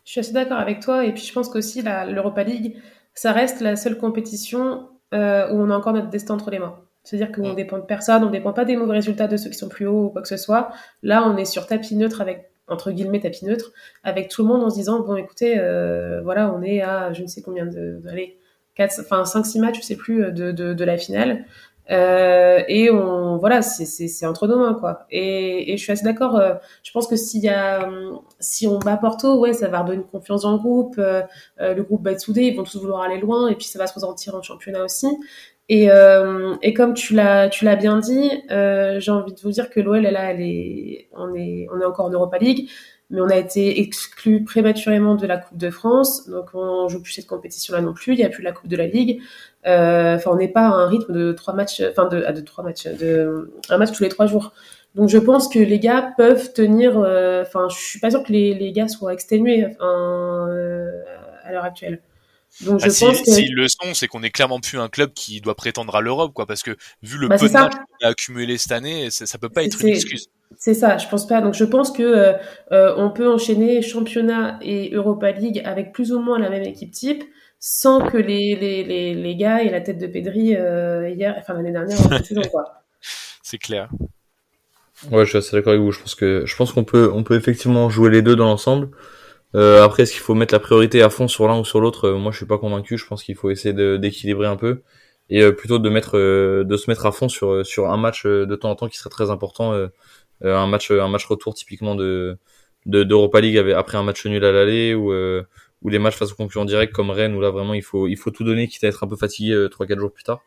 je suis assez d'accord avec toi et puis je pense qu'aussi l'Europa League ça reste la seule compétition où on a encore notre destin entre les mains c'est-à-dire qu'on ne mm. dépend de personne, on ne dépend pas des mauvais résultats de ceux qui sont plus hauts ou quoi que ce soit. Là, on est sur tapis neutre avec entre guillemets tapis neutre avec tout le monde en se disant bon écoutez euh, voilà on est à je ne sais combien de, allez 4 enfin 5 6 matchs je sais plus de, de, de la finale. Euh, et on voilà c'est c'est entre nos mains quoi. Et, et je suis assez d'accord euh, je pense que s'il y a si on bat Porto ouais ça va redonner confiance dans le groupe euh, le groupe va être soudé ils vont tous vouloir aller loin et puis ça va se ressentir en championnat aussi et, euh, et comme tu l'as, tu l'as bien dit, euh, j'ai envie de vous dire que l'OL, là, elle est, on est, on est encore en Europa League, mais on a été exclu prématurément de la Coupe de France, donc on joue plus cette compétition-là non plus. Il n'y a plus la Coupe de la Ligue. Euh, enfin, on n'est pas à un rythme de trois matchs, enfin de, de trois matchs, de un match tous les trois jours. Donc je pense que les gars peuvent tenir. Euh, enfin, je suis pas sûr que les, les gars soient exténués euh, à l'heure actuelle. Donc je ah, pense que... s'ils le sont, c'est qu'on est clairement plus un club qui doit prétendre à l'Europe, quoi, parce que vu le bah, peu de matchs qu'on a accumulé cette année, ça, ça peut pas être une excuse. C'est ça, je pense pas. Donc je pense que euh, euh, on peut enchaîner championnat et Europa League avec plus ou moins la même équipe type, sans que les les, les, les gars aient la tête de Pedri euh, hier, enfin l'année dernière, quoi. <laughs> C'est clair. Ouais, je suis assez d'accord avec vous. Je pense que je pense qu'on peut on peut effectivement jouer les deux dans l'ensemble. Euh, après, est-ce qu'il faut mettre la priorité à fond sur l'un ou sur l'autre? Euh, Moi, je suis pas convaincu. Je pense qu'il faut essayer d'équilibrer un peu et euh, plutôt de mettre, de se mettre à fond sur sur un match de temps en temps qui serait très important, un match un match retour typiquement de d'Europa League après un match nul à l'aller ou ou les matchs face aux concurrents directs comme Rennes où là vraiment il faut il faut tout donner quitte à être un peu fatigué trois quatre jours plus tard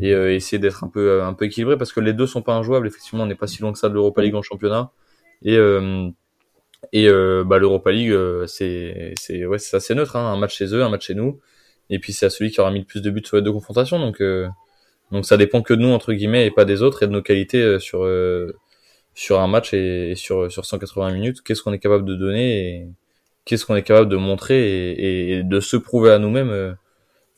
et essayer d'être un peu un peu équilibré parce que les deux sont pas injouables effectivement on n'est pas si loin que ça de l'Europa League en championnat et et euh, bah, l'Europa League, euh, c'est c'est ouais, c'est assez neutre, hein, un match chez eux, un match chez nous, et puis c'est à celui qui aura mis le plus de buts sur les deux confrontations. Donc euh, donc ça dépend que de nous entre guillemets et pas des autres et de nos qualités euh, sur sur un match et, sur sur 180 minutes. Qu'est-ce qu'on est capable de donner et qu'est-ce qu'on est capable de montrer et, et de se prouver à nous-mêmes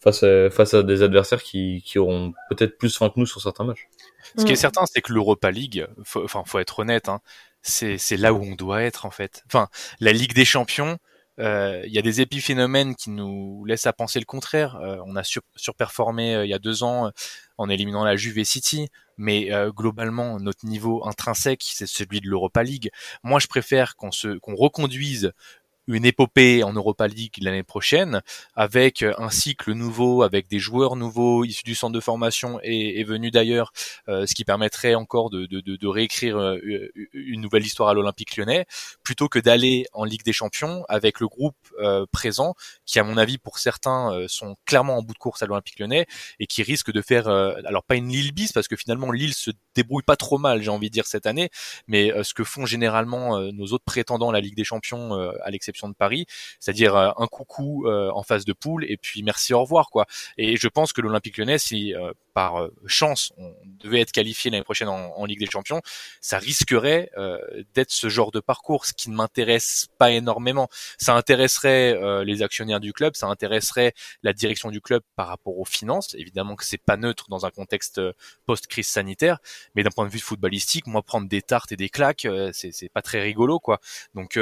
face à, face à des adversaires qui, qui auront peut-être plus faim que nous sur certains matchs. Ce qui est certain, c'est que l'Europa League, faut, enfin, faut être honnête, hein, c'est là où on doit être en fait. Enfin, la Ligue des Champions, euh, il y a des épiphénomènes qui nous laissent à penser le contraire. Euh, on a surperformé euh, il y a deux ans en éliminant la Juve et City, mais globalement notre niveau intrinsèque c'est celui de l'Europa League. Moi, je préfère qu'on se qu'on reconduise une épopée en Europa League l'année prochaine, avec un cycle nouveau, avec des joueurs nouveaux issus du centre de formation et, et venus d'ailleurs, ce qui permettrait encore de, de, de, de réécrire une nouvelle histoire à l'Olympique lyonnais, plutôt que d'aller en Ligue des Champions avec le groupe présent, qui à mon avis pour certains sont clairement en bout de course à l'Olympique lyonnais et qui risque de faire, alors pas une Lille bis parce que finalement Lille se débrouille pas trop mal, j'ai envie de dire cette année, mais ce que font généralement nos autres prétendants à la Ligue des Champions, à l'exception de Paris, c'est-à-dire un coucou en phase de poule et puis merci au revoir quoi. Et je pense que l'Olympique Lyonnais, si par chance on devait être qualifié l'année prochaine en, Ligue des Champions, ça risquerait d'être ce genre de parcours, ce qui ne m'intéresse pas énormément. Ça intéresserait les actionnaires du club, ça intéresserait la direction du club par rapport aux finances. Évidemment que c'est pas neutre dans un contexte post-crise sanitaire, mais d'un point de vue footballistique, moi prendre des tartes et des claques, c'est c'est pas très rigolo quoi. Donc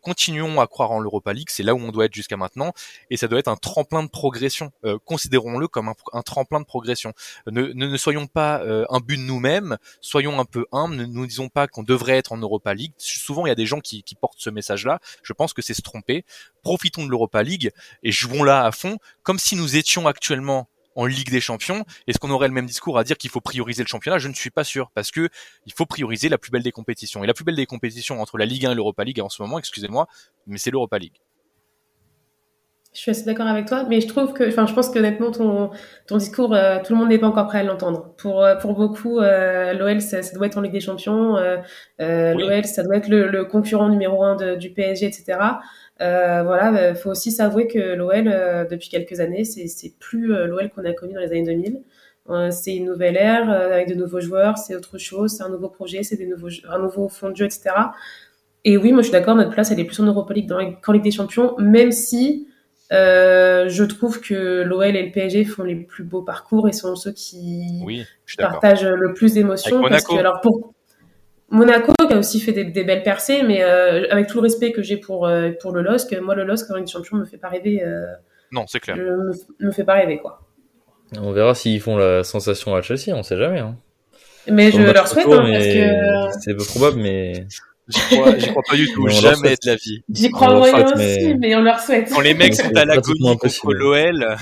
continuons à croire en l'Europa League, c'est là où on doit être jusqu'à maintenant, et ça doit être un tremplin de progression. Euh, considérons-le comme un, tremplin de progression. Ne, soyons pas euh, un but nous-mêmes, soyons un peu humbles, ne nous disons pas qu'on devrait être en Europa League. Souvent, il y a des gens qui, qui portent ce message-là. Je pense que c'est se tromper. Profitons de l'Europa League et jouons-la à fond, comme si nous étions actuellement en Ligue des Champions. Est-ce qu'on aurait le même discours à dire qu'il faut prioriser le championnat? Je ne suis pas sûr parce que il faut prioriser la plus belle des compétitions. Et la plus belle des compétitions entre la Ligue 1 et l'Europa League en ce moment, excusez-moi, mais c'est l'Europa League. Je suis assez d'accord avec toi, mais je trouve que, enfin, je pense que honnêtement, ton, ton discours, euh, tout le monde n'est pas encore prêt à l'entendre. Pour, euh, pour beaucoup, euh, l'OL, ça, doit être en Ligue des Champions. L'OL, ça doit être le, concurrent numéro un de, du PSG, etc. Voilà, il faut aussi s'avouer que l'OL, depuis quelques années, c'est plus l'OL qu'on a connu dans les années 2000. c'est une nouvelle ère avec de nouveaux joueurs, c'est autre chose, c'est un nouveau projet, c'est nouveaux, un nouveau fond de jeu, etc. Et oui, moi je suis d'accord, notre place elle est plus en Europa League qu'en Ligue des Champions, même si je trouve que l'OL et le PSG font les plus beaux parcours et sont ceux qui partagent le plus d'émotions. Parce que, alors pour, Monaco qui a aussi fait des, belles percées, mais euh, avec tout le respect que j'ai pour euh, pour le LOSC, moi le LOSC en Ligue des Champions me fait pas rêver. Euh, non, c'est clair. Me, me, fait pas rêver quoi. On verra s'ils font la sensation à Chelsea, on sait jamais. Hein. Mais je leur souhaite hein, parce que c'est peu probable, mais J'y crois, crois pas du tout, jamais de la vie. J'y crois moyen aussi, mais... on leur souhaite. Quand les mecs sont à l'agonie contre l'OL,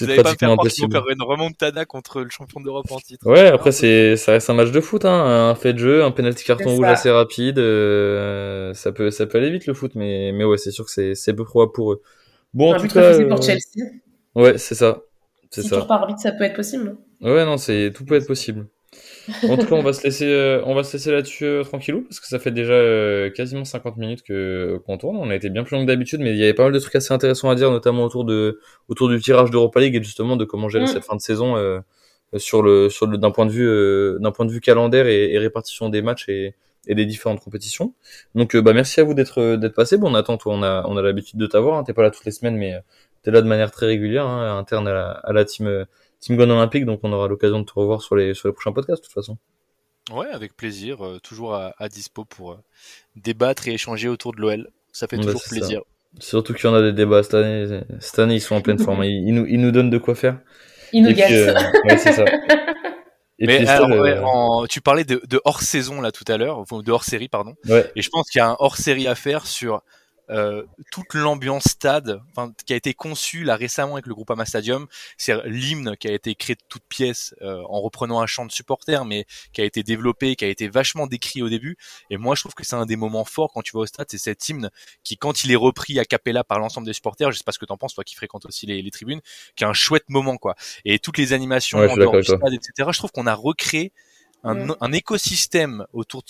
vous n'allez pas me faire faire une remontada contre le champion d'Europe en titre. Ouais, après c'est, ça reste un match de foot, hein, un fait de jeu, un penalty carton rouge assez rapide, euh, ça peut, ça peut aller vite le foot, mais, mais ouais, c'est sûr que c'est, c'est peu probable pour eux. Bon, en tout cas. pour euh, Chelsea. Ouais, c'est ça. C'est si ça. par vite, ça peut être possible. Ouais, non, c'est, tout peut être possible. En tout cas, on va se laisser, euh, on va se laisser là-dessus euh, tranquillou parce que ça fait déjà euh, quasiment 50 minutes que qu'on tourne. On a été bien plus long que d'habitude, mais il y avait pas mal de trucs assez intéressants à dire, notamment autour de autour du tirage d'Europa League et justement de comment gérer mm. cette fin de saison sur le sur le d'un point de vue d'un point de vue calendaire et, répartition des matchs et, et des différentes compétitions. Donc bah merci à vous d'être d'être passé. Bon, on attend toi, on a on a l'habitude de t'avoir. Hein. T'es pas là toutes les semaines, mais t'es là de manière très régulière, hein, interne à la, à la team Team Gone Olympique, donc on aura l'occasion de te revoir sur les, sur les prochains podcasts de toute façon. Ouais, avec plaisir, euh, toujours à, à, dispo pour euh, débattre et échanger autour de l'OL. Ça fait toujours plaisir. Surtout qu'il y en a des débats cette année. Cette année, ils sont en pleine <laughs> forme. Ils, nous, ils nous donnent de quoi faire. Ils nous euh, ouais, c'est ça. Et Mais alors, tu parlais de, de hors saison là tout à l'heure, de hors série pardon. Ouais. Et je pense qu'il y a un hors série à faire sur euh, toute l'ambiance stade, qui a été conçue là récemment avec le groupe Ama Stadium, c'est l'hymne qui a été créé de toutes pièces euh, en reprenant un chant de supporters, mais qui a été développé, qui a été vachement décrit au début. Et moi, je trouve que c'est un des moments forts quand tu vas au stade, c'est cet hymne qui, quand il est repris à capella par l'ensemble des supporters, je sais pas ce que t'en penses, toi qui fréquentes aussi les, les, tribunes, qui est un chouette moment quoi. Et toutes les animations en dehors du stade, etc. Je trouve qu'on a recréé un, mm. un, écosystème autour de,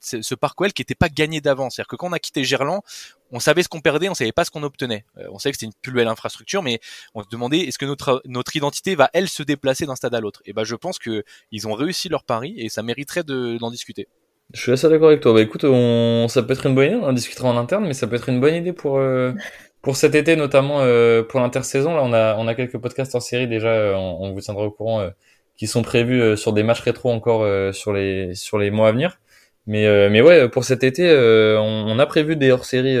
ce, ce parc OL qui n'était pas gagné d'avance. C'est-à-dire que quand on a quitté Gerland, on savait ce qu'on perdait, on savait pas ce qu'on obtenait. Euh, on savait que c'était une plus belle infrastructure, mais on se demandait est-ce que notre notre identité va elle se déplacer d'un stade à l'autre? Et ben je pense que ils ont réussi leur pari et ça mériterait d'en discuter. Je suis assez d'accord avec toi. Bah écoute, on, ça peut être une bonne idée, on en discutera en interne, mais ça peut être une bonne idée pour euh, pour cet été, notamment euh, pour l'intersaison. Là, on a on a quelques podcasts en série déjà. On, on vous tiendra au courant qui sont prévus euh, sur des matchs rétro encore euh, sur les sur les mois à venir. Mais euh, mais ouais, pour cet été, on, a prévu des hors-séries.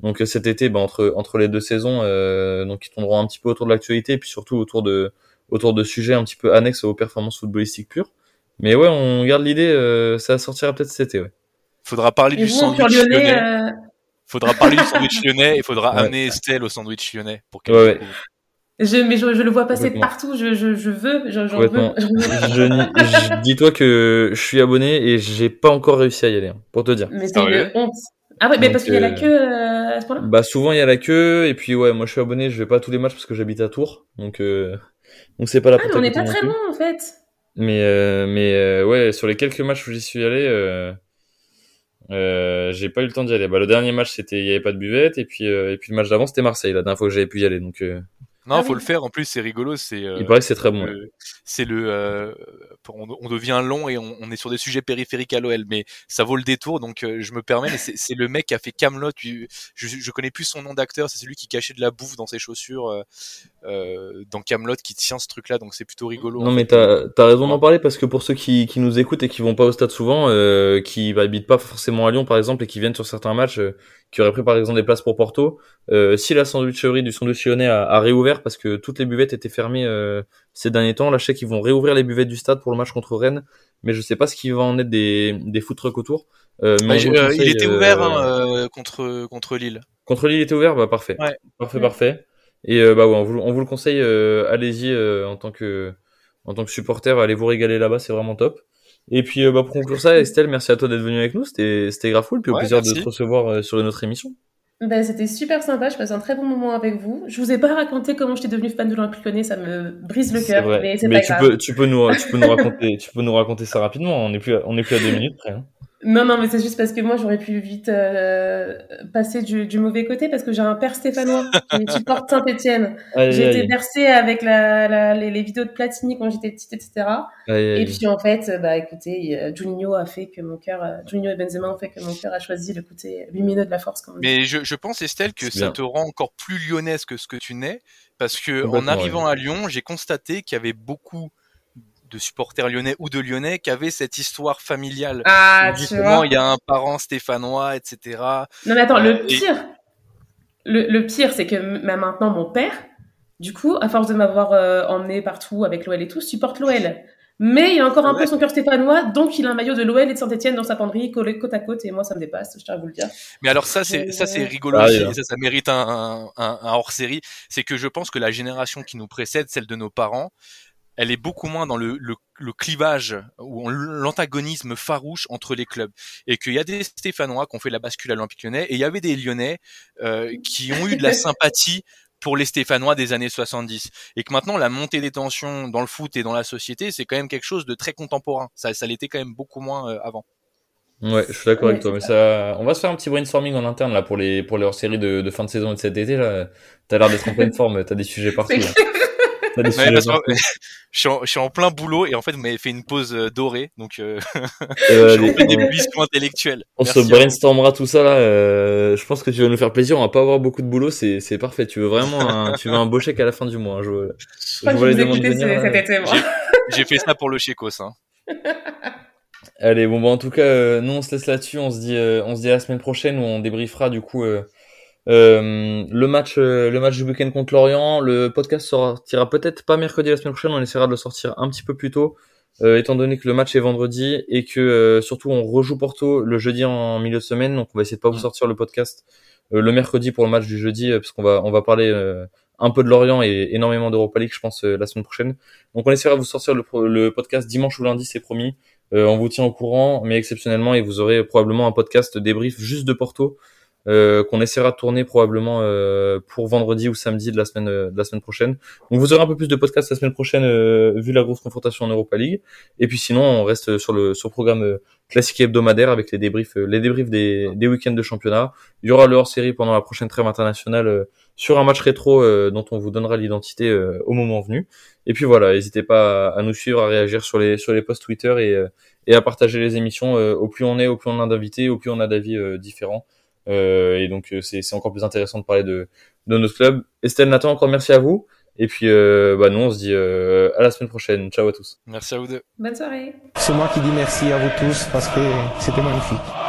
donc cet été, bah, entre entre les deux saisons, donc qui tourneront un petit peu autour de l'actualité et puis surtout autour de autour de sujets un petit peu annexes aux performances footballistiques pures. Mais ouais, on garde l'idée, ça sortira peut-être cet été. Ouais. Faudra parler du sandwich lyonnais. faudra parler du sandwich <laughs> lyonnais et faudra amener Estelle au sandwich lyonnais pour qu'elle ouais, je, mais je, je, le vois passer partout, je, je, je veux, j'en veux. <laughs> Je, Dis-toi que je suis abonné et j'ai pas encore réussi à y aller, hein, pour te dire. Mais c'est une honte. Ah ouais, mais parce qu'il y a la euh, queue euh, à ce point-là? Bah souvent il y a la queue, et puis ouais, moi je suis abonné, je vais pas à tous les matchs parce que j'habite à Tours, donc euh, donc c'est pas la Ah mais on est pas très loin en fait Mais, euh, mais ouais, sur les quelques matchs où j'y suis allé, euh, j'ai pas eu le temps d'y aller. Bah, le dernier match, c'était il y avait pas de buvette, et puis et puis le match d'avant, c'était Marseille, la dernière fois que j'avais pu y aller. Donc non, ah faut le faire. En plus, c'est rigolo. C'est. Euh, Il paraît que c'est très bon. C'est le. Euh, on, devient long et on, est sur des sujets périphériques à l'OL, mais ça vaut le détour. Donc, euh, je me permets. Mais c'est le mec qui a fait Camelot. Je, je connais plus son nom d'acteur. C'est celui qui cachait de la bouffe dans ses chaussures euh, dans Camelot qui tient ce truc-là. Donc, c'est plutôt rigolo. Non, mais t'as as raison d'en parler parce que pour ceux qui, qui nous écoutent et qui vont pas au stade souvent, qui bah, habitent pas forcément à Lyon, par exemple, et qui viennent sur certains matchs qui aurait pris par exemple des places pour Porto, euh, si la sandwicherie du sandwich lyonnais a, a, réouvert parce que toutes les buvettes étaient fermées euh, ces derniers temps, là je sais qu'ils vont réouvrir les buvettes du stade pour le match contre Rennes, mais je sais pas ce qui va en être des, des food trucks autour. Euh, mais bah, il était ouvert hein, contre contre Lille. Contre Lille il était ouvert, bah parfait, ouais. parfait, parfait. Et bah ouais, on vous, on vous le conseille, allez-y en tant que en tant que supporter, allez vous régaler là-bas, c'est vraiment top. Et puis euh, bah, pour conclure ça, Estelle, merci à toi d'être venue avec nous. C'était c'était grave cool. Puis au plaisir de te recevoir euh, sur notre émission. Ben, c'était super sympa, je passe un très bon moment avec vous. Je vous ai pas raconté comment j'étais devenue fan de l'Olympique Lyonnais, ça me brise le cœur, mais c'est pas tu Peux, tu peux nous, tu peux nous raconter, tu peux nous raconter ça rapidement. On est plus, on est plus à deux minutes près. Hein. Non, non, mais c'est juste parce que moi, j'aurais pu vite euh, passer du, du, mauvais côté parce que j'ai un père stéphanois qui supporte <laughs> Saint-Etienne. J'ai été bercée avec la, la, les, vidéos de Platini quand j'étais petite, etc. et puis, en fait, bah, écoutez, Juninho a fait que mon cœur, euh, Juninho et Benzema ont fait que mon cœur a choisi le côté lumineux de la force. Mais je, je pense, Estelle, que ça te rend encore plus lyonnaise que ce que tu n'es parce que en arrivant à Lyon, j'ai constaté qu'il y avait beaucoup de supporters lyonnais ou de lyonnais qui avaient cette histoire familiale. Ah, tu vois. il y a un parent stéphanois, etc. Non, mais attends, le euh, pire, le, pire, c'est que même maintenant, mon père, du coup, à force de m'avoir euh, emmené partout avec l'OL et tout, supporte l'OL. Mais il a encore un peu son cœur stéphanois, donc il a un maillot de l'OL et de Saint-Etienne dans sa penderie, collé côte à côte, et moi ça me dépasse, je tiens à vous le dire. Mais alors ça c'est ça c'est rigolo ah, ça, ça mérite un, un, un hors série, c'est que je pense que la génération qui nous précède, celle de nos parents, elle est beaucoup moins dans le, le, clivage ou l'antagonisme farouche entre les clubs. Et qu'il y a des Stéphanois qui ont fait la bascule à l'Olympique Lyonnais et il y avait des Lyonnais euh, qui ont eu de la <laughs> sympathie pour les Stéphanois des années 70 et que maintenant la montée des tensions dans le foot et dans la société c'est quand même quelque chose de très contemporain. Ça ça l'était quand même beaucoup moins euh, avant. Ouais, je suis d'accord avec toi, mais ça, on va se faire un petit brainstorming en interne là pour les pour les hors-séries de, de fin de saison et de cet été là. T'as l'air d'être en pleine forme, t'as des sujets <laughs> partout. <laughs> Je, suis en, plein boulot et en fait vous m'avez fait une pause euh, dorée donc euh, <laughs> euh je d'épuisement intellectuel. On se brainstormera tout ça là. Euh, je pense que tu vas nous faire plaisir. On va pas avoir beaucoup de boulot, c'est c'est parfait. Tu veux vraiment un, tu veux un beau chèque à la fin du mois. Hein, je, je, vois les demandes venir. J'ai fait ça pour le chécos. Hein. Allez bon bah en tout cas nous on se laisse là-dessus. On se dit on se dit à la semaine prochaine où on débriefera du coup. Euh, le match, euh, le match du week-end contre Lorient, le podcast sortira peut-être pas mercredi la semaine prochaine, on essaiera de le sortir un petit peu plus tôt, euh, étant donné que le match est vendredi et que surtout on rejoue Porto le jeudi en milieu de semaine, donc on va essayer de pas vous sortir le podcast le mercredi pour le match du jeudi, parce qu'on va on va parler un peu de Lorient et énormément d'Europa League, je pense, la semaine prochaine. Donc on essaiera de vous sortir le, le podcast dimanche ou lundi, c'est promis. on vous tient au courant, mais exceptionnellement, et vous aurez probablement un podcast débrief juste de Porto euh, qu'on essaiera de tourner probablement euh, pour vendredi ou samedi de la semaine euh, de la semaine prochaine. Donc vous aurez un peu plus de podcasts la semaine prochaine vu la grosse confrontation en Europa League. Et puis sinon on reste sur le sur programme classique hebdomadaire avec les débriefs les débriefs des, des week-ends de championnat. Il y aura le hors-série pendant la prochaine trêve internationale sur un match rétro dont on vous donnera l'identité au moment venu. Et puis voilà, n'hésitez pas à, nous suivre, à réagir sur les sur les posts Twitter et et à partager les émissions. au plus on est, au plus on a d'invités, au plus on a d'avis différents. Euh, et donc euh, c'est encore plus intéressant de parler de, de notre club. Estelle, Nathan, encore merci à vous. Et puis, euh, bah, nous, on se dit euh, à la semaine prochaine. Ciao à tous. Merci à vous deux. Bonne soirée. C'est moi qui dis merci à vous tous parce que c'était magnifique.